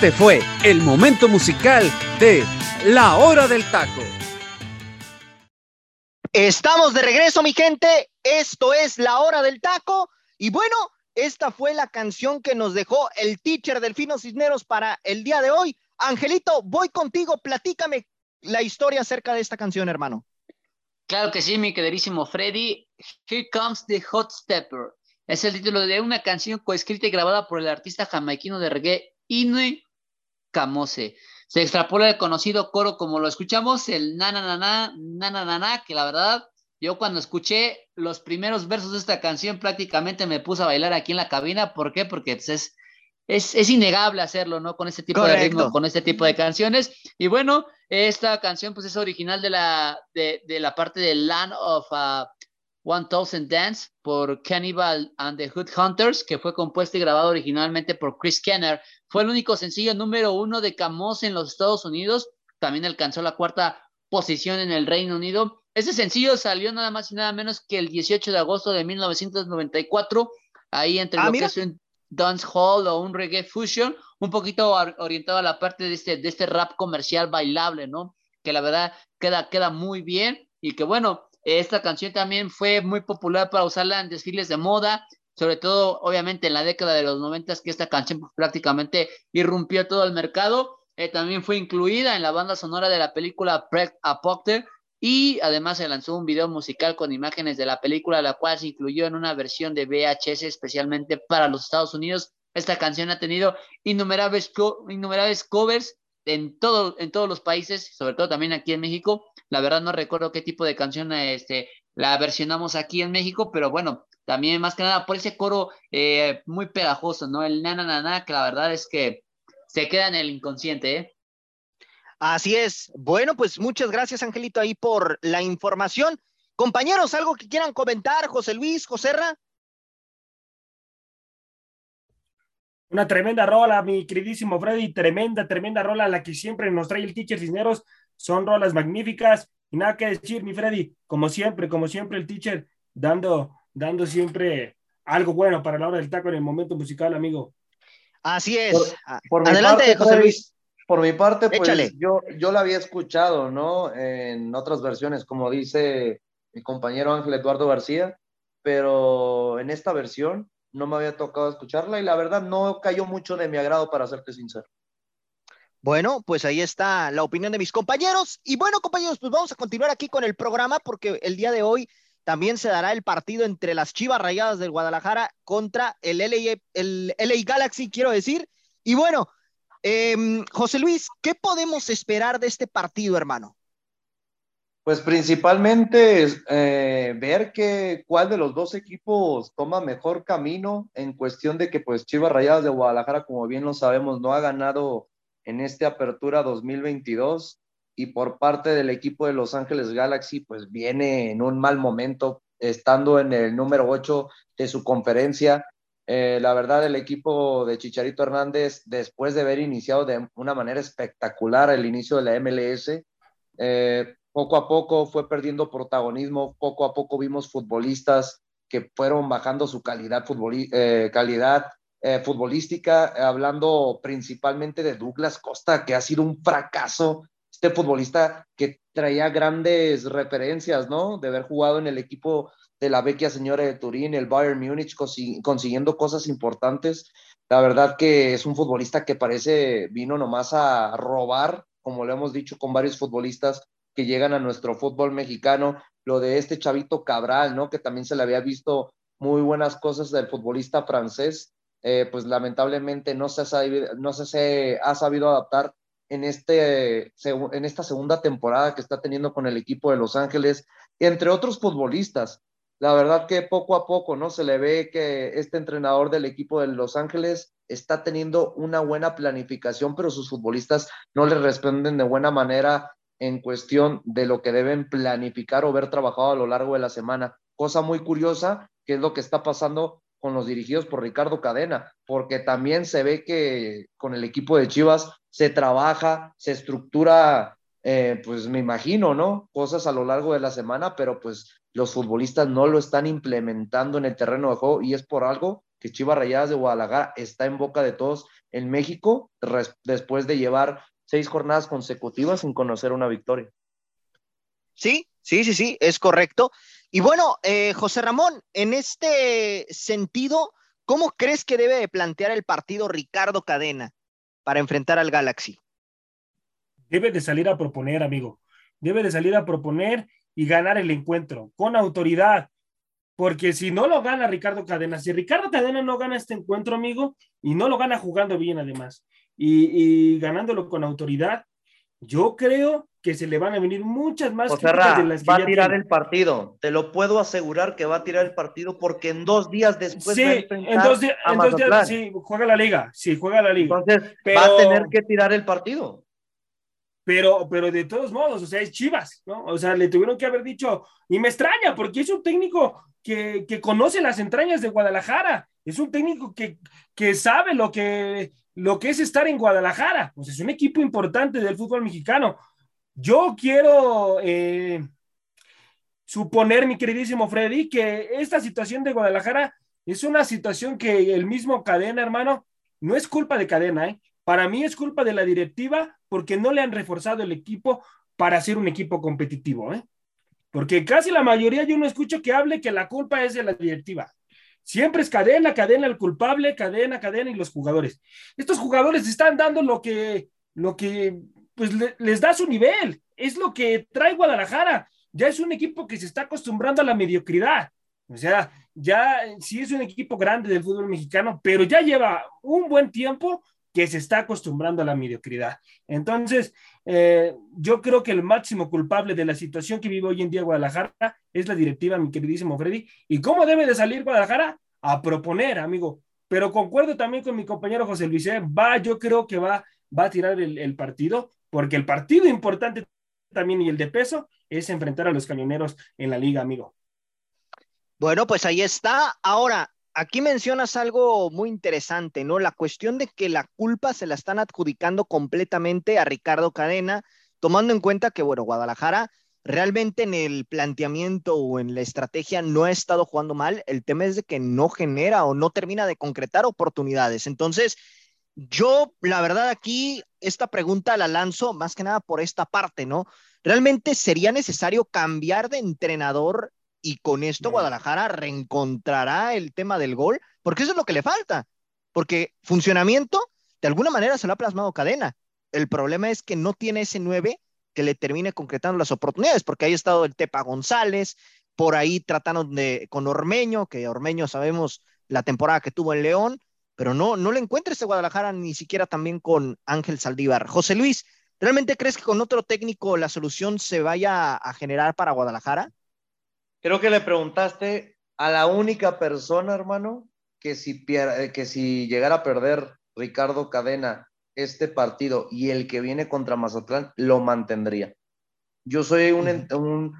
Este fue el momento musical de La Hora del Taco. Estamos de regreso, mi gente. Esto es la hora del taco. Y bueno, esta fue la canción que nos dejó el teacher Delfino Cisneros para el día de hoy. Angelito, voy contigo. Platícame la historia acerca de esta canción, hermano. Claro que sí, mi queridísimo Freddy. Here Comes the Hot Stepper. Es el título de una canción coescrita y grabada por el artista jamaiquino de reggae Inui Camose. Se extrapola el conocido coro como lo escuchamos, el na na na na, na na na na, que la verdad, yo cuando escuché los primeros versos de esta canción prácticamente me puse a bailar aquí en la cabina. ¿Por qué? Porque pues, es, es, es, innegable hacerlo, ¿no? Con este tipo de ritmo, con este tipo de canciones. Y bueno, esta canción pues es original de la, de, la parte de Land of... Uh, 1000 Dance por Cannibal and the Hood Hunters, que fue compuesta y grabada originalmente por Chris Kenner, fue el único sencillo número uno de Camos en los Estados Unidos. También alcanzó la cuarta posición en el Reino Unido. Este sencillo salió nada más y nada menos que el 18 de agosto de 1994, ahí entre Ah, lo mira. que es un dance hall o un reggae fusion, un poquito or- orientado a la parte de este, de este rap comercial bailable, ¿no? Que la verdad queda, queda muy bien y que bueno, esta canción también fue muy popular para usarla en desfiles de moda, sobre todo obviamente en la década de los noventas que esta canción pues, prácticamente irrumpió todo el mercado. Eh, también fue incluida en la banda sonora de la película Preg Apocter y además se lanzó un video musical con imágenes de la película, la cual se incluyó en una versión de VHS especialmente para los Estados Unidos. Esta canción ha tenido innumerables, innumerables covers en, todo, en todos los países, sobre todo también aquí en México. La verdad no recuerdo qué tipo de canción este, la versionamos aquí en México, pero bueno, también más que nada por ese coro eh, muy pegajoso, ¿no? El na na na na, que la verdad es que se queda en el inconsciente, ¿eh? Así es. Bueno, pues muchas gracias, Angelito, ahí por la información. Compañeros, algo que quieran comentar, José Luis, Joserra. Una tremenda rola, mi queridísimo Freddy, tremenda, tremenda rola, la que siempre nos trae el teacher Cisneros. Son rolas magníficas y nada que decir, mi Freddy, como siempre, como siempre el teacher dando, dando siempre algo bueno para la hora del taco en el momento musical, amigo. Así es. Por- Ah, Por Adelante, parte, José Freddy, Luis. Por mi parte, pues Échale. yo, yo la había escuchado, ¿no? En otras versiones, como dice mi compañero Ángel Eduardo García, pero en esta versión no me había tocado escucharla y la verdad no cayó mucho de mi agrado, para serte sincero. Bueno, pues ahí está la opinión de mis compañeros. Y bueno, compañeros, pues vamos a continuar aquí con el programa porque el día de hoy también se dará el partido entre las Chivas Rayadas del Guadalajara contra el LA, Galaxy, quiero decir. Y bueno, em, José Luis, ¿qué podemos esperar de este partido, hermano? Pues principalmente eh, ver que cuál de los dos equipos toma mejor camino en cuestión de que pues Chivas Rayadas de Guadalajara, como bien lo sabemos, no ha ganado en esta apertura 2022 y por parte del equipo de Los Ángeles Galaxy pues viene en un mal momento estando en el número 8 de su conferencia. Eh, la verdad, el equipo de Chicharito Hernández, después de haber iniciado de una manera espectacular el inicio de la MLS, eh, poco a poco fue perdiendo protagonismo, poco a poco vimos futbolistas que fueron bajando su calidad, eh, calidad futbolística, hablando principalmente de Douglas Costa, que ha sido un fracaso este futbolista que traía grandes referencias, ¿no? De haber jugado en el equipo de la vecchia señora de Turín, el Bayern Múnich, consiguiendo cosas importantes. La verdad que es un futbolista que parece vino nomás a robar, como lo hemos dicho con varios futbolistas que llegan a nuestro fútbol mexicano. Lo de este chavito Cabral, ¿no? Que también se le había visto muy buenas cosas del futbolista francés. Eh, pues lamentablemente no se, ha sabido, no se ha sabido adaptar en, este, en esta segunda temporada que está teniendo con el equipo de Los Ángeles, entre otros futbolistas. La verdad que poco a poco, ¿no? Se le ve que este entrenador del equipo de Los Ángeles está teniendo una buena planificación, pero sus futbolistas no le responden de buena manera en cuestión de lo que deben planificar o haber trabajado a lo largo de la semana. Cosa muy curiosa, que es lo que está pasando con los dirigidos por Ricardo Cadena, porque también se ve que con el equipo de Chivas se trabaja, se estructura, eh, pues me imagino, ¿no? Cosas a lo largo de la semana, pero pues los futbolistas no lo están implementando en el terreno de juego y es por algo que Chivas Rayadas de Guadalajara está en boca de todos en México después de llevar seis jornadas consecutivas sin conocer una victoria. Sí, sí, sí, sí, es correcto. Y bueno, eh, José Ramón, en este sentido, ¿cómo crees que debe de plantear el partido Ricardo Cadena para enfrentar al Galaxy? Debe de salir a proponer, amigo. Debe de salir a proponer y ganar el encuentro con autoridad. Porque si no lo gana Ricardo Cadena, si Ricardo Cadena no gana este encuentro, amigo, y no lo gana jugando bien además, y, y ganándolo con autoridad, yo creo que se le van a venir muchas más críticas de las que va a tirar el partido. Te lo puedo asegurar que va a tirar el partido porque en dos días después sí, en dos, días, en dos días sí, juega la liga, sí, juega la liga. Entonces va a tener que tirar el partido. Pero, pero de todos modos, o sea, es Chivas, ¿no? O sea, le tuvieron que haber dicho, y me extraña, porque es un técnico que, que conoce las entrañas de Guadalajara, es un técnico que, que sabe lo que, lo que es estar en Guadalajara, pues es un equipo importante del fútbol mexicano. Yo quiero eh, suponer, mi queridísimo Freddy, que esta situación de Guadalajara es una situación que el mismo Cadena, hermano, no es culpa de Cadena, ¿eh? Para mí es culpa de la directiva porque no le han reforzado el equipo para ser un equipo competitivo, ¿eh? Porque casi la mayoría yo no escucho que hable que la culpa es de la directiva. Siempre es cadena, cadena el culpable, cadena, cadena y los jugadores. Estos jugadores están dando lo que, lo que pues les da su nivel. Es lo que trae Guadalajara. Ya es un equipo que se está acostumbrando a la mediocridad. O sea, ya sí es un equipo grande del fútbol mexicano, pero ya lleva un buen tiempo que se está acostumbrando a la mediocridad. Entonces, eh, yo creo que el máximo culpable de la situación que vive hoy en día Guadalajara es la directiva, mi queridísimo Freddy. ¿Y cómo debe de salir Guadalajara? A proponer, amigo. Pero concuerdo también con mi compañero José Luis, ¿eh? va, yo creo que va, va a tirar el, el partido, porque el partido importante también y el de peso es enfrentar a los camioneros en la liga, amigo. Bueno, pues ahí está. Ahora, aquí mencionas algo muy interesante, ¿no? La cuestión de que la culpa se la están adjudicando completamente a Ricardo Cadena, tomando en cuenta que, bueno, Guadalajara realmente en el planteamiento o en la estrategia no ha estado jugando mal. El tema es de que no genera o no termina de concretar oportunidades. Entonces, yo, la verdad, aquí esta pregunta la lanzo más que nada por esta parte, ¿no? ¿Realmente sería necesario cambiar de entrenador y con esto Guadalajara reencontrará el tema del gol, porque eso es lo que le falta, porque funcionamiento de alguna manera se lo ha plasmado cadena. El problema es que no tiene ese 9 que le termine concretando las oportunidades, porque ahí ha estado el Tepa González, por ahí tratando de, con Ormeño, que Ormeño sabemos la temporada que tuvo en León, pero no, no le encuentra ese Guadalajara ni siquiera también con Ángel Saldívar. José Luis, ¿realmente crees que con otro técnico la solución se vaya a generar para Guadalajara? Creo que le preguntaste a la única persona, hermano, que si, eh, que si llegara a perder Ricardo Cadena este partido y el que viene contra Mazatlán, lo mantendría. Yo soy un,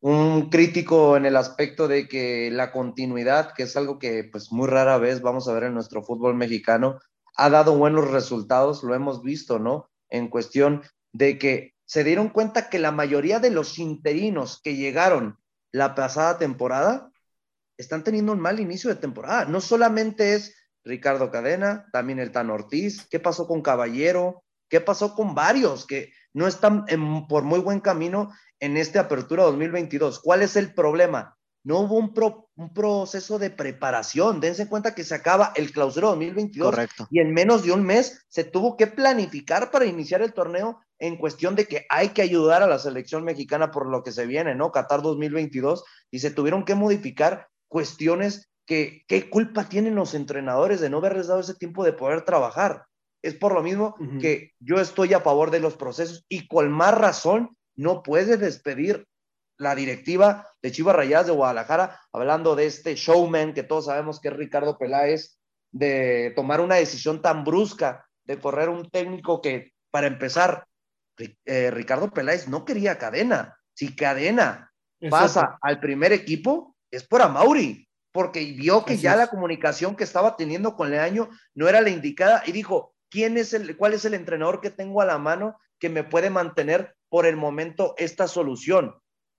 un crítico en el aspecto de que la continuidad, que es algo que pues muy rara vez vamos a ver en nuestro fútbol mexicano, ha dado buenos resultados, lo hemos visto, ¿no? En cuestión de que se dieron cuenta que la mayoría de los interinos que llegaron la pasada temporada están teniendo un mal inicio de temporada. No solamente es Ricardo Cadena, también el Tan Ortiz, ¿qué pasó con Caballero? ¿Qué pasó con varios que no están por muy buen camino en esta apertura 2022? ¿Cuál es el problema? No hubo un, un proceso de preparación. Dense cuenta que se acaba el clausura 2022 Correcto. y en menos de un mes se tuvo que planificar para iniciar el torneo en cuestión de que hay que ayudar a la selección mexicana por lo que se viene, ¿no? Qatar 2022 y se tuvieron que modificar cuestiones que qué culpa tienen los entrenadores de no haberles dado ese tiempo de poder trabajar. Es por lo mismo que yo estoy a favor de los procesos y con más razón no puede despedir la directiva de Chivas Rayadas de Guadalajara, hablando de este showman que todos sabemos que es Ricardo Peláez, de tomar una decisión tan brusca, de correr un técnico que, para empezar, eh, Ricardo Peláez no quería cadena. Si cadena pasa al primer equipo, es por Amauri, porque vio que Así ya es. la comunicación que estaba teniendo con Leaño no era la indicada y dijo, ¿quién es el, cuál es el entrenador que tengo a la mano que me puede mantener por el momento esta solución?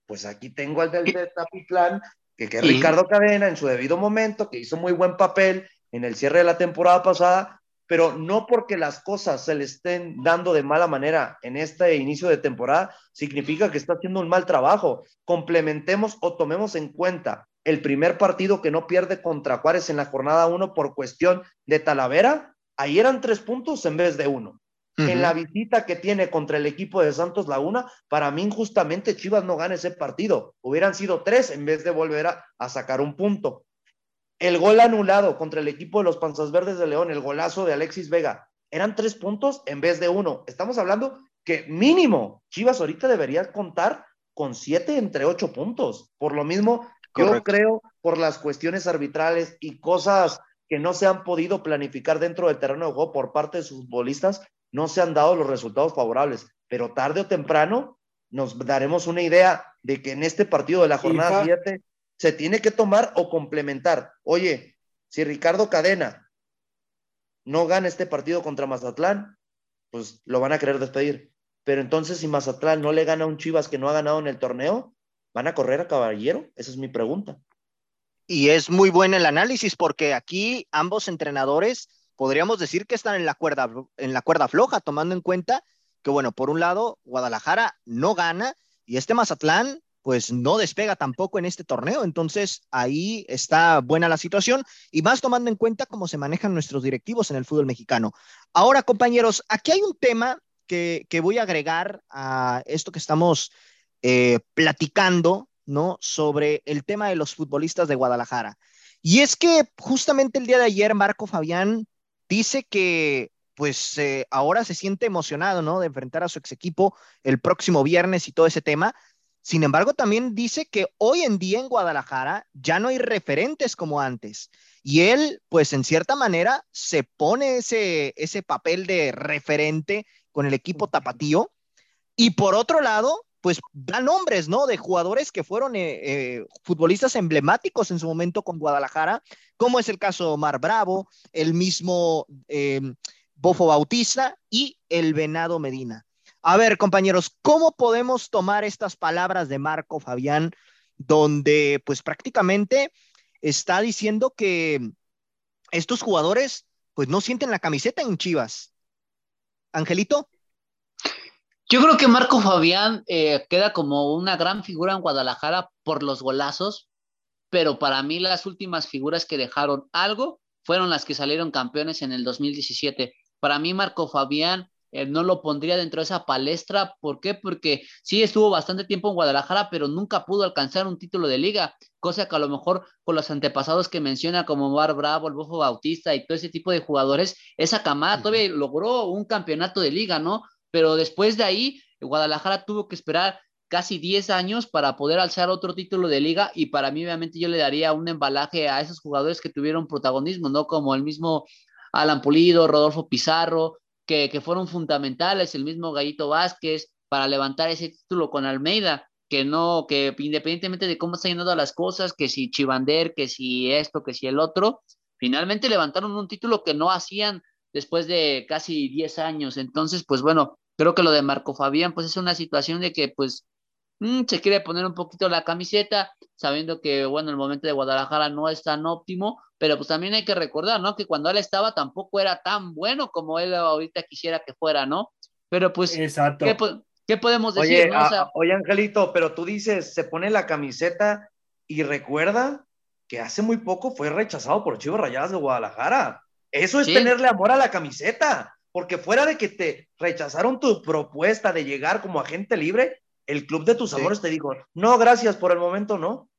Pues aquí tengo al del de Tapitlán, que, que Ricardo Cadena en su debido momento, que hizo muy buen papel en el cierre de la temporada pasada, pero no porque las cosas se le estén dando de mala manera en este inicio de temporada, significa que está haciendo un mal trabajo. Complementemos o tomemos en cuenta el primer partido que no pierde contra Juárez en la jornada 1 por cuestión de Talavera, ahí eran tres puntos en vez de uno. En la visita que tiene contra el equipo de Santos Laguna, para mí injustamente Chivas no gana ese partido. Hubieran sido tres en vez de volver a, a sacar un punto. El gol anulado contra el equipo de los Panzas Verdes de León, el golazo de Alexis Vega, eran tres puntos en vez de uno. Estamos hablando que mínimo Chivas ahorita debería contar con siete entre ocho puntos. Por lo mismo, yo creo por las cuestiones arbitrales y cosas que no se han podido planificar dentro del terreno de juego por parte de sus futbolistas, no se han dado los resultados favorables. Pero tarde o temprano nos daremos una idea de que en este partido de la jornada FIFA. 7 se tiene que tomar o complementar. Oye, si Ricardo Cadena no gana este partido contra Mazatlán, pues lo van a querer despedir. Pero entonces, si Mazatlán no le gana a un Chivas que no ha ganado en el torneo, ¿van a correr a Caballero? Esa es mi pregunta. Y es muy buen el análisis porque aquí ambos entrenadores podríamos decir que están en la cuerda, en la cuerda floja, tomando en cuenta que, bueno, por un lado, Guadalajara no gana y este Mazatlán, pues no despega tampoco en este torneo. Entonces ahí está buena la situación y más tomando en cuenta cómo se manejan nuestros directivos en el fútbol mexicano. Ahora, compañeros, aquí hay un tema que, que voy a agregar a esto que estamos eh, platicando, ¿no? Sobre el tema de los futbolistas de Guadalajara. Y es que justamente el día de ayer Marco Fabián dice que pues eh, ahora se siente emocionado, ¿no? De enfrentar a su ex equipo el próximo viernes y todo ese tema. Sin embargo, también dice que hoy en día en Guadalajara ya no hay referentes como antes. Y él, pues en cierta manera, se pone ese, ese papel de referente con el equipo tapatío. Y por otro lado, pues da nombres, ¿no? De jugadores que fueron eh, eh, futbolistas emblemáticos en su momento con Guadalajara, como es el caso de Omar Bravo, el mismo eh, Bofo Bautista y el Venado Medina. A ver, compañeros, ¿cómo podemos tomar estas palabras de Marco Fabián, donde pues prácticamente está diciendo que estos jugadores pues no sienten la camiseta en Chivas? Angelito. Yo creo que Marco Fabián eh, queda como una gran figura en Guadalajara por los golazos, pero para mí las últimas figuras que dejaron algo fueron las que salieron campeones en el 2017. Para mí Marco Fabián eh, no lo pondría dentro de esa palestra. ¿Por qué? Porque sí estuvo bastante tiempo en Guadalajara, pero nunca pudo alcanzar un título de liga, cosa que a lo mejor con los antepasados que menciona como Mar Bravo, el Bofo Bautista y todo ese tipo de jugadores, esa camada todavía logró un campeonato de liga, ¿no? Pero después de ahí, Guadalajara tuvo que esperar casi 10 años para poder alzar otro título de liga y para mí obviamente yo le daría un embalaje a esos jugadores que tuvieron protagonismo, ¿no? Como el mismo Alan Pulido, Rodolfo Pizarro, que, fueron fundamentales, el mismo Gallito Vázquez para levantar ese título con Almeida. que no, que independientemente de cómo están yendo las cosas, que si Chivander, que si esto, que si el otro, finalmente levantaron un título que no hacían después de casi 10 años. Entonces, pues bueno, creo que lo de Marco Fabián, pues es una situación de que pues mm, se quiere poner un poquito la camiseta, sabiendo que, bueno, el momento de Guadalajara no es tan óptimo, pero pues también hay que recordar, ¿no? Que cuando él estaba tampoco era tan bueno como él ahorita quisiera que fuera, ¿no? Pero pues, Exacto. ¿qué, qué podemos decir? Oye, no? O sea, a- oye, Angelito, pero tú dices, se pone la camiseta y recuerda que hace muy poco fue rechazado por Chivas Rayadas de Guadalajara. Eso es Sí. tenerle amor a la camiseta, porque fuera de que te rechazaron tu propuesta de llegar como agente libre, el club de tus Sí. amores te dijo, no, gracias, por el momento no.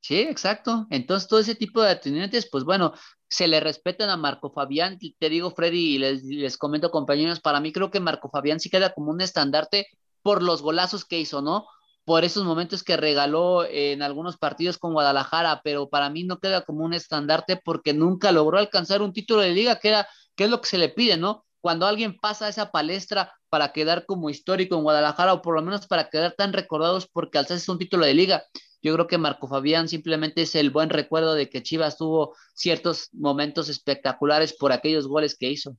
Sí, exacto. Entonces, todo ese tipo de atendientes, pues bueno, se le respetan a Marco Fabián. Y Te digo, Freddy, y les, les comento, compañeros, para mí creo que Marco Fabián sí queda como un estandarte por los golazos que hizo, ¿no? Por esos momentos que regaló en algunos partidos con Guadalajara, pero para mí no queda como un estandarte porque nunca logró alcanzar un título de liga, que era, que es lo que se le pide, ¿no? Cuando alguien pasa esa palestra para quedar como histórico en Guadalajara, o por lo menos para quedar tan recordados porque alzas un título de liga, yo creo que Marco Fabián simplemente es el buen recuerdo de que Chivas tuvo ciertos momentos espectaculares por aquellos goles que hizo.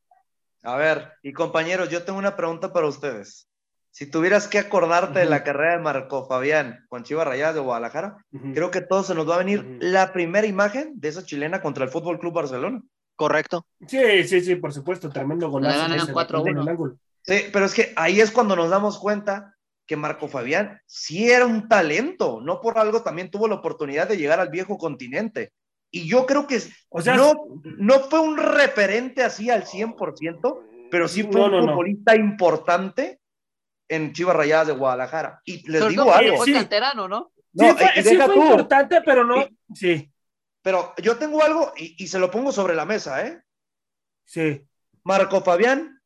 A ver, y compañeros, yo tengo una pregunta para ustedes. Si tuvieras que acordarte de la carrera de Marco Fabián con Chivas Rayadas de Guadalajara, creo que todos se nos va a venir la primera imagen de esa chilena contra el Fútbol Club Barcelona. Correcto. Sí, sí, sí, por supuesto, tremendo golazo. ganan ese de- 4-1. en el ángulo. Sí, pero es que ahí es cuando nos damos cuenta que Marco Fabián sí era un talento, no por algo también tuvo la oportunidad de llegar al viejo continente. Y yo creo que O sea, no, no fue un referente así al 100%, pero sí fue No, un no. futbolista importante en Chivas Rayadas de Guadalajara. Y les digo algo, fue sí. canterano, ¿no? no, sí fue, sí importante, pero no. Sí, pero yo tengo algo y, y se lo pongo sobre la mesa, ¿eh? sí. Marco Fabián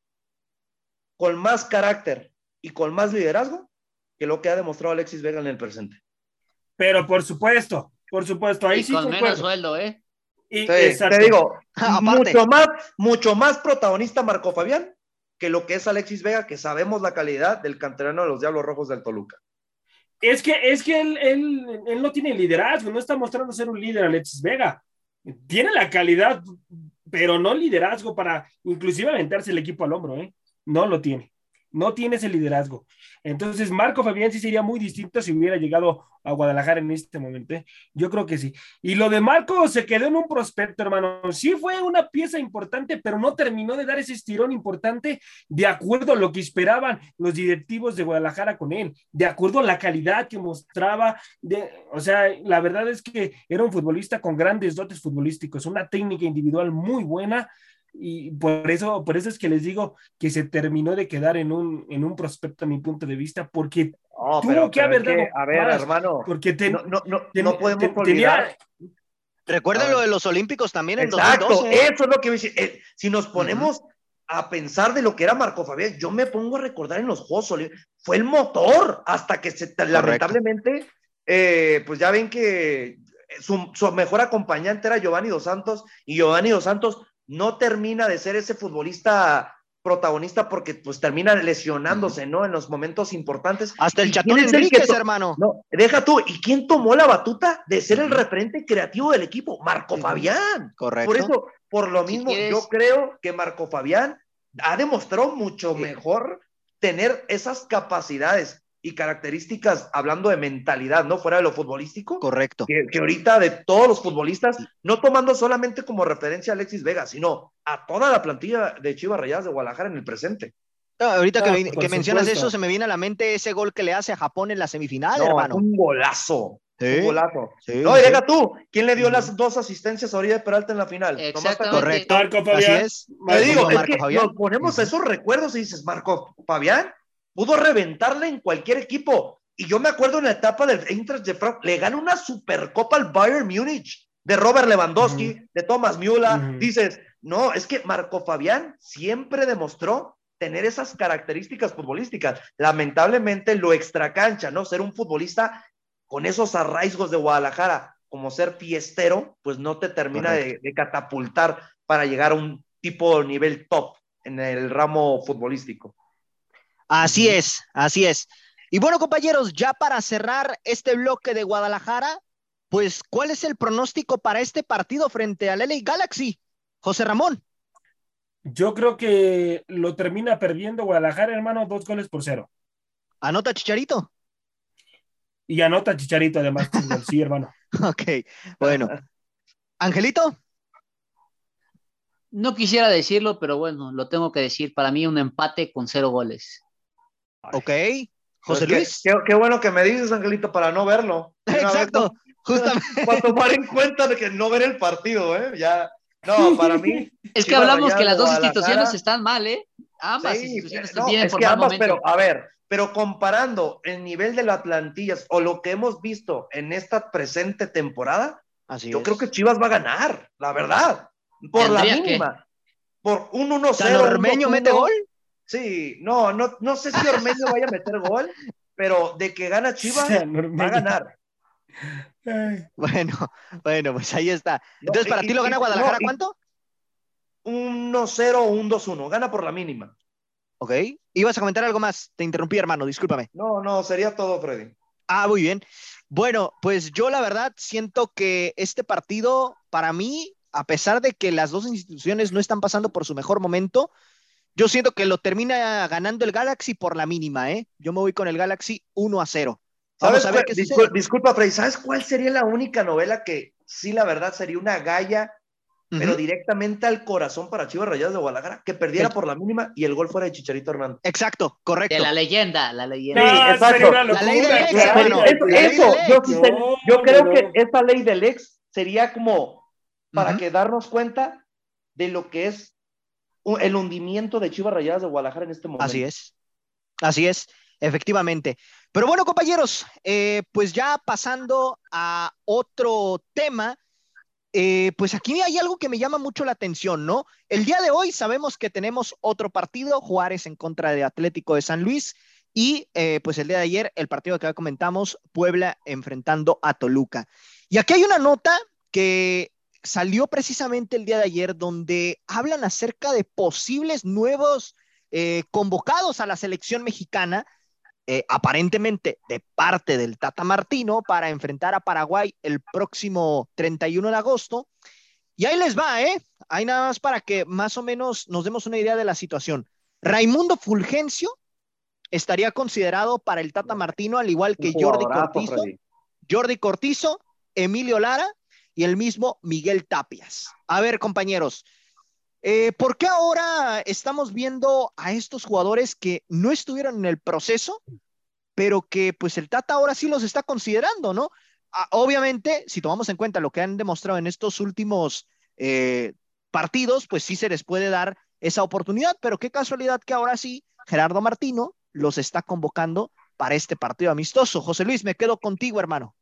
con más carácter y con más liderazgo que lo que ha demostrado Alexis Vega en el presente. Pero por supuesto, por supuesto, ahí y sí con menos sueldo, ¿eh? Y- Sí, te digo, mucho más, mucho más protagonista Marco Fabián que lo que es Alexis Vega, que sabemos la calidad del canterano de los Diablos Rojos del Toluca. Es que, es que él, él, él no tiene liderazgo, no está mostrando ser un líder Alexis Vega. Tiene la calidad, pero no liderazgo para inclusive aventarse el equipo al hombro, ¿eh? No lo tiene. No tiene ese liderazgo. Entonces, Marco Fabián sí sería muy distinto si hubiera llegado a Guadalajara en este momento. ¿eh? Yo creo que sí. Y lo de Marco se quedó en un prospecto, hermano. Sí fue una pieza importante, pero no terminó de dar ese estirón importante de acuerdo a lo que esperaban los directivos de Guadalajara con él, de acuerdo a la calidad que mostraba. De, o sea, la verdad es que era un futbolista con grandes dotes futbolísticos, una técnica individual muy buena. Y por eso, por eso es que les digo que se terminó de quedar en un, en un prospecto a mi punto de vista, porque No, Tuvo que haber que, a ver, más, hermano, porque no, no, no, no podemos ten- olvidar. tenía- Recuerden lo de los Olímpicos también en Exacto, 2012. eso es lo que. Eh, si nos ponemos a pensar de lo que era Marco Fabián, yo me pongo a recordar en los Juegos Olímpicos, fue el motor hasta que se, lamentablemente, eh, pues ya ven que su, su mejor acompañante era Giovanni Dos Santos y Giovanni Dos Santos no termina de ser ese futbolista protagonista porque pues termina lesionándose, ¿no? En los momentos importantes. Hasta el ¿Y Chatón el Enríquez, to- hermano. No, deja tú, ¿y quién tomó la batuta de ser el referente creativo del equipo? Marco. Fabián. Correcto. Por eso, por lo mismo, yo creo que Marco Fabián ha demostrado mucho mejor tener esas capacidades y características, hablando de mentalidad, ¿no? Fuera de lo futbolístico, Correcto. que, que ahorita de todos los futbolistas, no tomando solamente como referencia a Alexis Vega, sino a toda la plantilla de Chivas Rayadas de Guadalajara en el presente. No, ahorita que, Ah, que mencionas eso, se me viene a la mente ese gol que le hace a Japón en la semifinal, No, hermano. un golazo. Sí, Un golazo. sí, No, y sí. deja tú, ¿quién le dio las dos asistencias a Orilla de Peralta en la final? Exactamente. Correcto. Marco Así Fabián. es. Te digo, Marco es que Fabián. nos ponemos esos recuerdos y dices, Marco Fabián pudo reventarle en cualquier equipo. Y yo me acuerdo en la etapa del Eintracht de Frankfurt, le gana una supercopa al Bayern Múnich de Robert Lewandowski, de Thomas Müller. Dices, no, es que Marco Fabián siempre demostró tener esas características futbolísticas. Lamentablemente lo extracancha, ¿no? Ser un futbolista con esos arraigos de Guadalajara, como ser fiestero, pues no te termina de, de catapultar para llegar a un tipo nivel top en el ramo futbolístico. Así es, así es. Y bueno, compañeros, ya para cerrar este bloque de Guadalajara, pues, ¿cuál es el pronóstico para este partido frente al LA Galaxy? José Ramón. Yo creo que lo termina perdiendo Guadalajara, hermano, dos goles por cero. Anota Chicharito. Y anota Chicharito, además. sí, hermano. Ok, bueno. Angelito. No quisiera decirlo, pero bueno, lo tengo que decir. Para mí, un empate con cero goles. Ok. José Luis. Qué, qué bueno que me dices, Angelito, para no verlo. Vez, Exacto. Justamente. Para tomar en cuenta de que no ver el partido, ¿eh? Ya. No, para mí. Es que hablamos que las dos instituciones están mal, ¿eh? Ambas Sí, instituciones no, es por que mal ambas, momento. pero a ver, pero comparando el nivel de las plantillas o lo que hemos visto en esta presente temporada, Así yo es. creo que Chivas va a ganar, la verdad. Por la que. mínima. Por un 1-0. ¿San Ormeño 1-1. mete gol? Sí, no, no, no sé si Ormeño vaya a meter gol, pero de que gana Chivas, va a ganar. Ay, Bueno, bueno, pues ahí está. Entonces, ¿para ti lo gana Guadalajara no, cuánto? Un 1-0 o un 2-1, gana por la mínima. Ok. Ibas a comentar algo más. Te interrumpí, hermano, discúlpame. No, no, sería todo, Freddy. Ah, muy bien. Bueno, pues yo la verdad siento que este partido, para mí, a pesar de que las dos instituciones no están pasando por su mejor momento, yo siento que lo termina ganando el Galaxy por la mínima, ¿eh? Yo me voy con el Galaxy 1 a 0. Vamos ¿Sabes a ver qué discul- sucede. disculpa, Freddy, ¿sabes cuál sería la única novela que sí, la verdad, sería una galla, pero directamente al corazón para Chivas Rayadas de Guadalajara? Que perdiera El- por la mínima y el gol fuera de Chicharito Hernández. Exacto, correcto. De la leyenda, la leyenda. Sí, No, exacto. sería una La ley del locura, ex, claro. hermano. Eso, yo, ex. sí sé- No, yo creo no, que no. esta ley del ex sería como para que darnos cuenta de lo que es el hundimiento de Chivas Rayadas de Guadalajara en este momento. Así es. Así es, efectivamente. Pero bueno, compañeros, eh, pues ya pasando a otro tema, eh, pues aquí hay algo que me llama mucho la atención, ¿no? El día de hoy sabemos que tenemos otro partido, Juárez en contra de Atlético de San Luis, y eh, pues el día de ayer el partido que ya comentamos, Puebla enfrentando a Toluca. Y aquí hay una nota que salió precisamente el día de ayer donde hablan acerca de posibles nuevos eh, convocados a la selección mexicana, eh, aparentemente de parte del Tata Martino, para enfrentar a Paraguay el próximo 31 de agosto. Y ahí les va, ¿eh? Ahí nada más para que más o menos nos demos una idea de la situación. Raimundo Fulgencio estaría considerado para el Tata Martino, al igual que Jordi Cortizo. Jordi Cortizo, Emilio Lara y el mismo Miguel Tapias. A ver, compañeros, eh, ¿por qué ahora estamos viendo a estos jugadores que no estuvieron en el proceso, pero que pues el Tata ahora sí los está considerando, ¿no? Ah, obviamente, si tomamos en cuenta lo que han demostrado en estos últimos eh, partidos, pues sí se les puede dar esa oportunidad, pero qué casualidad que ahora sí Gerardo Martino los está convocando para este partido amistoso. José Luis, me quedo contigo, hermano.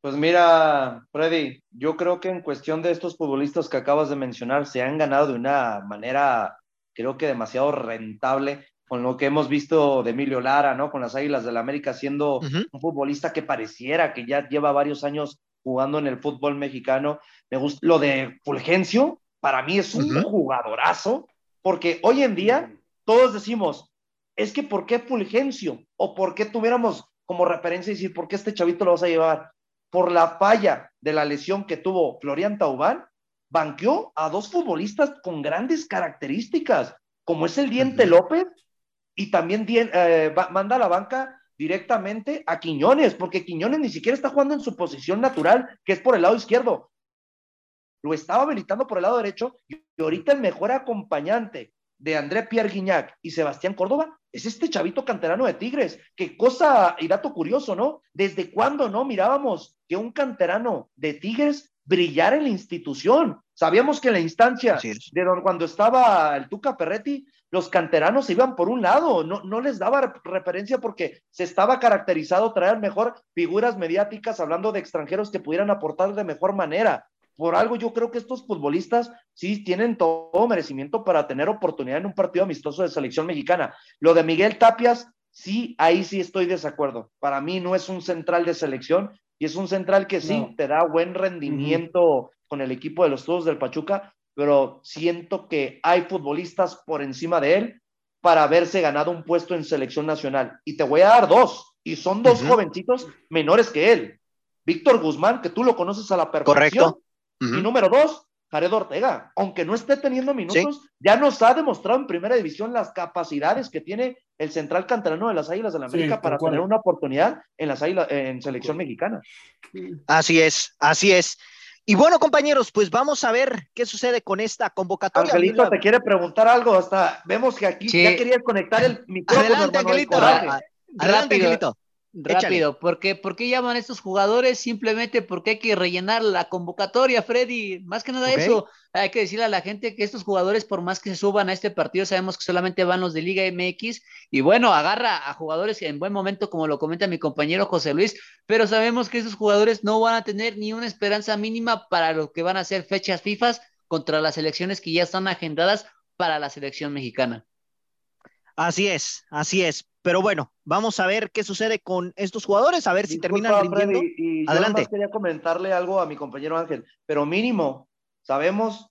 Pues mira, Freddy, yo creo que en cuestión de estos futbolistas que acabas de mencionar, se han ganado de una manera, creo que demasiado rentable, con lo que hemos visto de Emilio Lara, ¿no? Con las Águilas del la América, siendo un futbolista que pareciera que ya lleva varios años jugando en el fútbol mexicano. Me gusta lo de Fulgencio, para mí es un jugadorazo, porque hoy en día todos decimos, es que ¿por qué Fulgencio? ¿O por qué tuviéramos como referencia decir, ¿por qué este chavito lo vas a llevar? Por la falla de la lesión que tuvo Florian Taubán, banqueó a dos futbolistas con grandes características, como es el Diente. López y también eh, manda a la banca directamente a Quiñones, porque Quiñones ni siquiera está jugando en su posición natural, que es por el lado izquierdo. Lo estaba habilitando por el lado derecho y ahorita el mejor acompañante de André Pierre Guignac y Sebastián Córdoba es este chavito canterano de Tigres. Qué cosa y dato curioso, ¿no? ¿Desde cuándo no mirábamos que un canterano de Tigres brillara en la institución? Sabíamos que en la instancia de don- cuando estaba el Tuca Perretti, los canteranos se iban por un lado, no, no les daba re- referencia porque se estaba caracterizado traer mejor figuras mediáticas hablando de extranjeros que pudieran aportar de mejor manera. Por algo yo creo que estos futbolistas sí tienen todo merecimiento para tener oportunidad en un partido amistoso de selección mexicana. Lo de Miguel Tapias, sí, ahí sí estoy desacuerdo. Para mí no es un central de selección y es un central que sí No. te da buen rendimiento con el equipo de los Todos del Pachuca, pero siento que hay futbolistas por encima de él para haberse ganado un puesto en selección nacional. Y te voy a dar dos, y son dos jovencitos menores que él. Víctor Guzmán, que tú lo conoces a la perfección. Correcto. Y número dos, Jared Ortega. Aunque no esté teniendo minutos, ya nos ha demostrado en primera división las capacidades que tiene el central canterano de las Águilas de la Sí, América para tener una oportunidad en las Águilas, en selección mexicana. Así es, así es. Y bueno, compañeros, pues vamos a ver qué sucede con esta convocatoria. Angelito te quiere preguntar algo, hasta vemos que aquí Sí. ya querías conectar el micrófono. Adelante, hermano, Angelito. Adelante, Rápido. Angelito. Rápido, porque ¿por qué llaman a estos jugadores? Simplemente porque hay que rellenar la convocatoria, Freddy. Más que nada eso, hay que decirle a la gente que estos jugadores, por más que se suban a este partido, sabemos que solamente van los de Liga MX. Y bueno, agarra a jugadores en buen momento, como lo comenta mi compañero José Luis, pero sabemos que estos jugadores no van a tener ni una esperanza mínima para lo que van a ser fechas FIFA contra las elecciones que ya están agendadas para la selección mexicana. Así es, así es. Pero bueno, vamos a ver qué sucede con estos jugadores, a ver si Disculpa, terminan rindiendo. Freddy, y yo Adelante. quería comentarle algo a mi compañero Ángel, pero mínimo, sabemos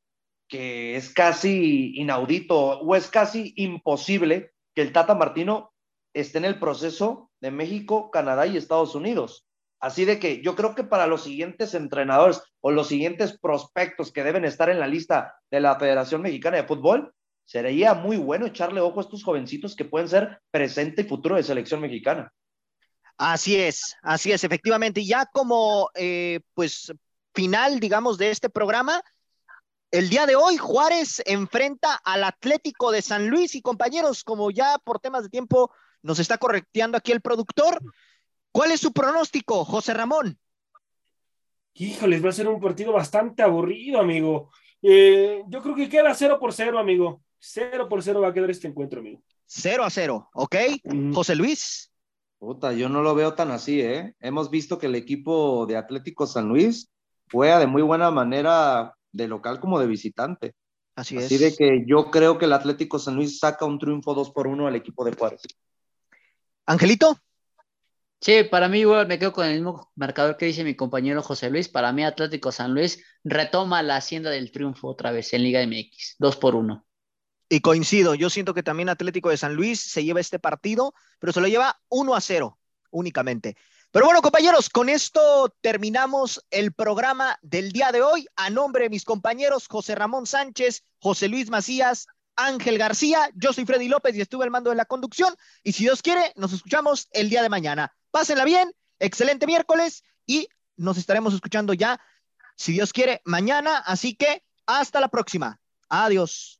que es casi inaudito o es casi imposible que el Tata Martino esté en el proceso de México, Canadá y Estados Unidos. Así de que yo creo que para los siguientes entrenadores o los siguientes prospectos que deben estar en la lista de la Federación Mexicana de Fútbol, sería muy bueno echarle ojo a estos jovencitos que pueden ser presente y futuro de selección mexicana. Así es, así es, efectivamente. Y Ya como eh, pues final, digamos, de este programa, el día de hoy Juárez enfrenta al Atlético de San Luis y compañeros, como ya por temas de tiempo nos está correcteando aquí el productor, ¿cuál es su pronóstico, José Ramón? Híjoles, va a ser un partido bastante aburrido, amigo. Eh, yo creo que queda 0 por 0, amigo. 0 por 0 va a quedar este encuentro, amigo. 0 a 0, ¿ok? Mm. José Luis, Puta, yo no lo veo tan así, ¿eh? Hemos visto que el equipo de Atlético San Luis juega de muy buena manera de local como de visitante. así, Así es. de que yo creo que el Atlético San Luis saca un triunfo 2 por 1 al equipo de Juárez. Angelito, Sí, para mí igual me quedo con el mismo marcador que dice mi compañero José Luis. Para mí Atlético San Luis retoma la hacienda del triunfo otra vez en Liga MX, 2 por 1. Y coincido, yo siento que también Atlético de San Luis se lleva este partido, pero se lo lleva 1 a 0 únicamente. Pero bueno, compañeros, con esto terminamos el programa del día de hoy. A nombre de mis compañeros José Ramón Sánchez, José Luis Macías, Ángel García, yo soy Freddy López y estuve al mando de la conducción. Y si Dios quiere, nos escuchamos el día de mañana. Pásenla bien, excelente miércoles y nos estaremos escuchando ya, si Dios quiere, mañana. Así que hasta la próxima. Adiós.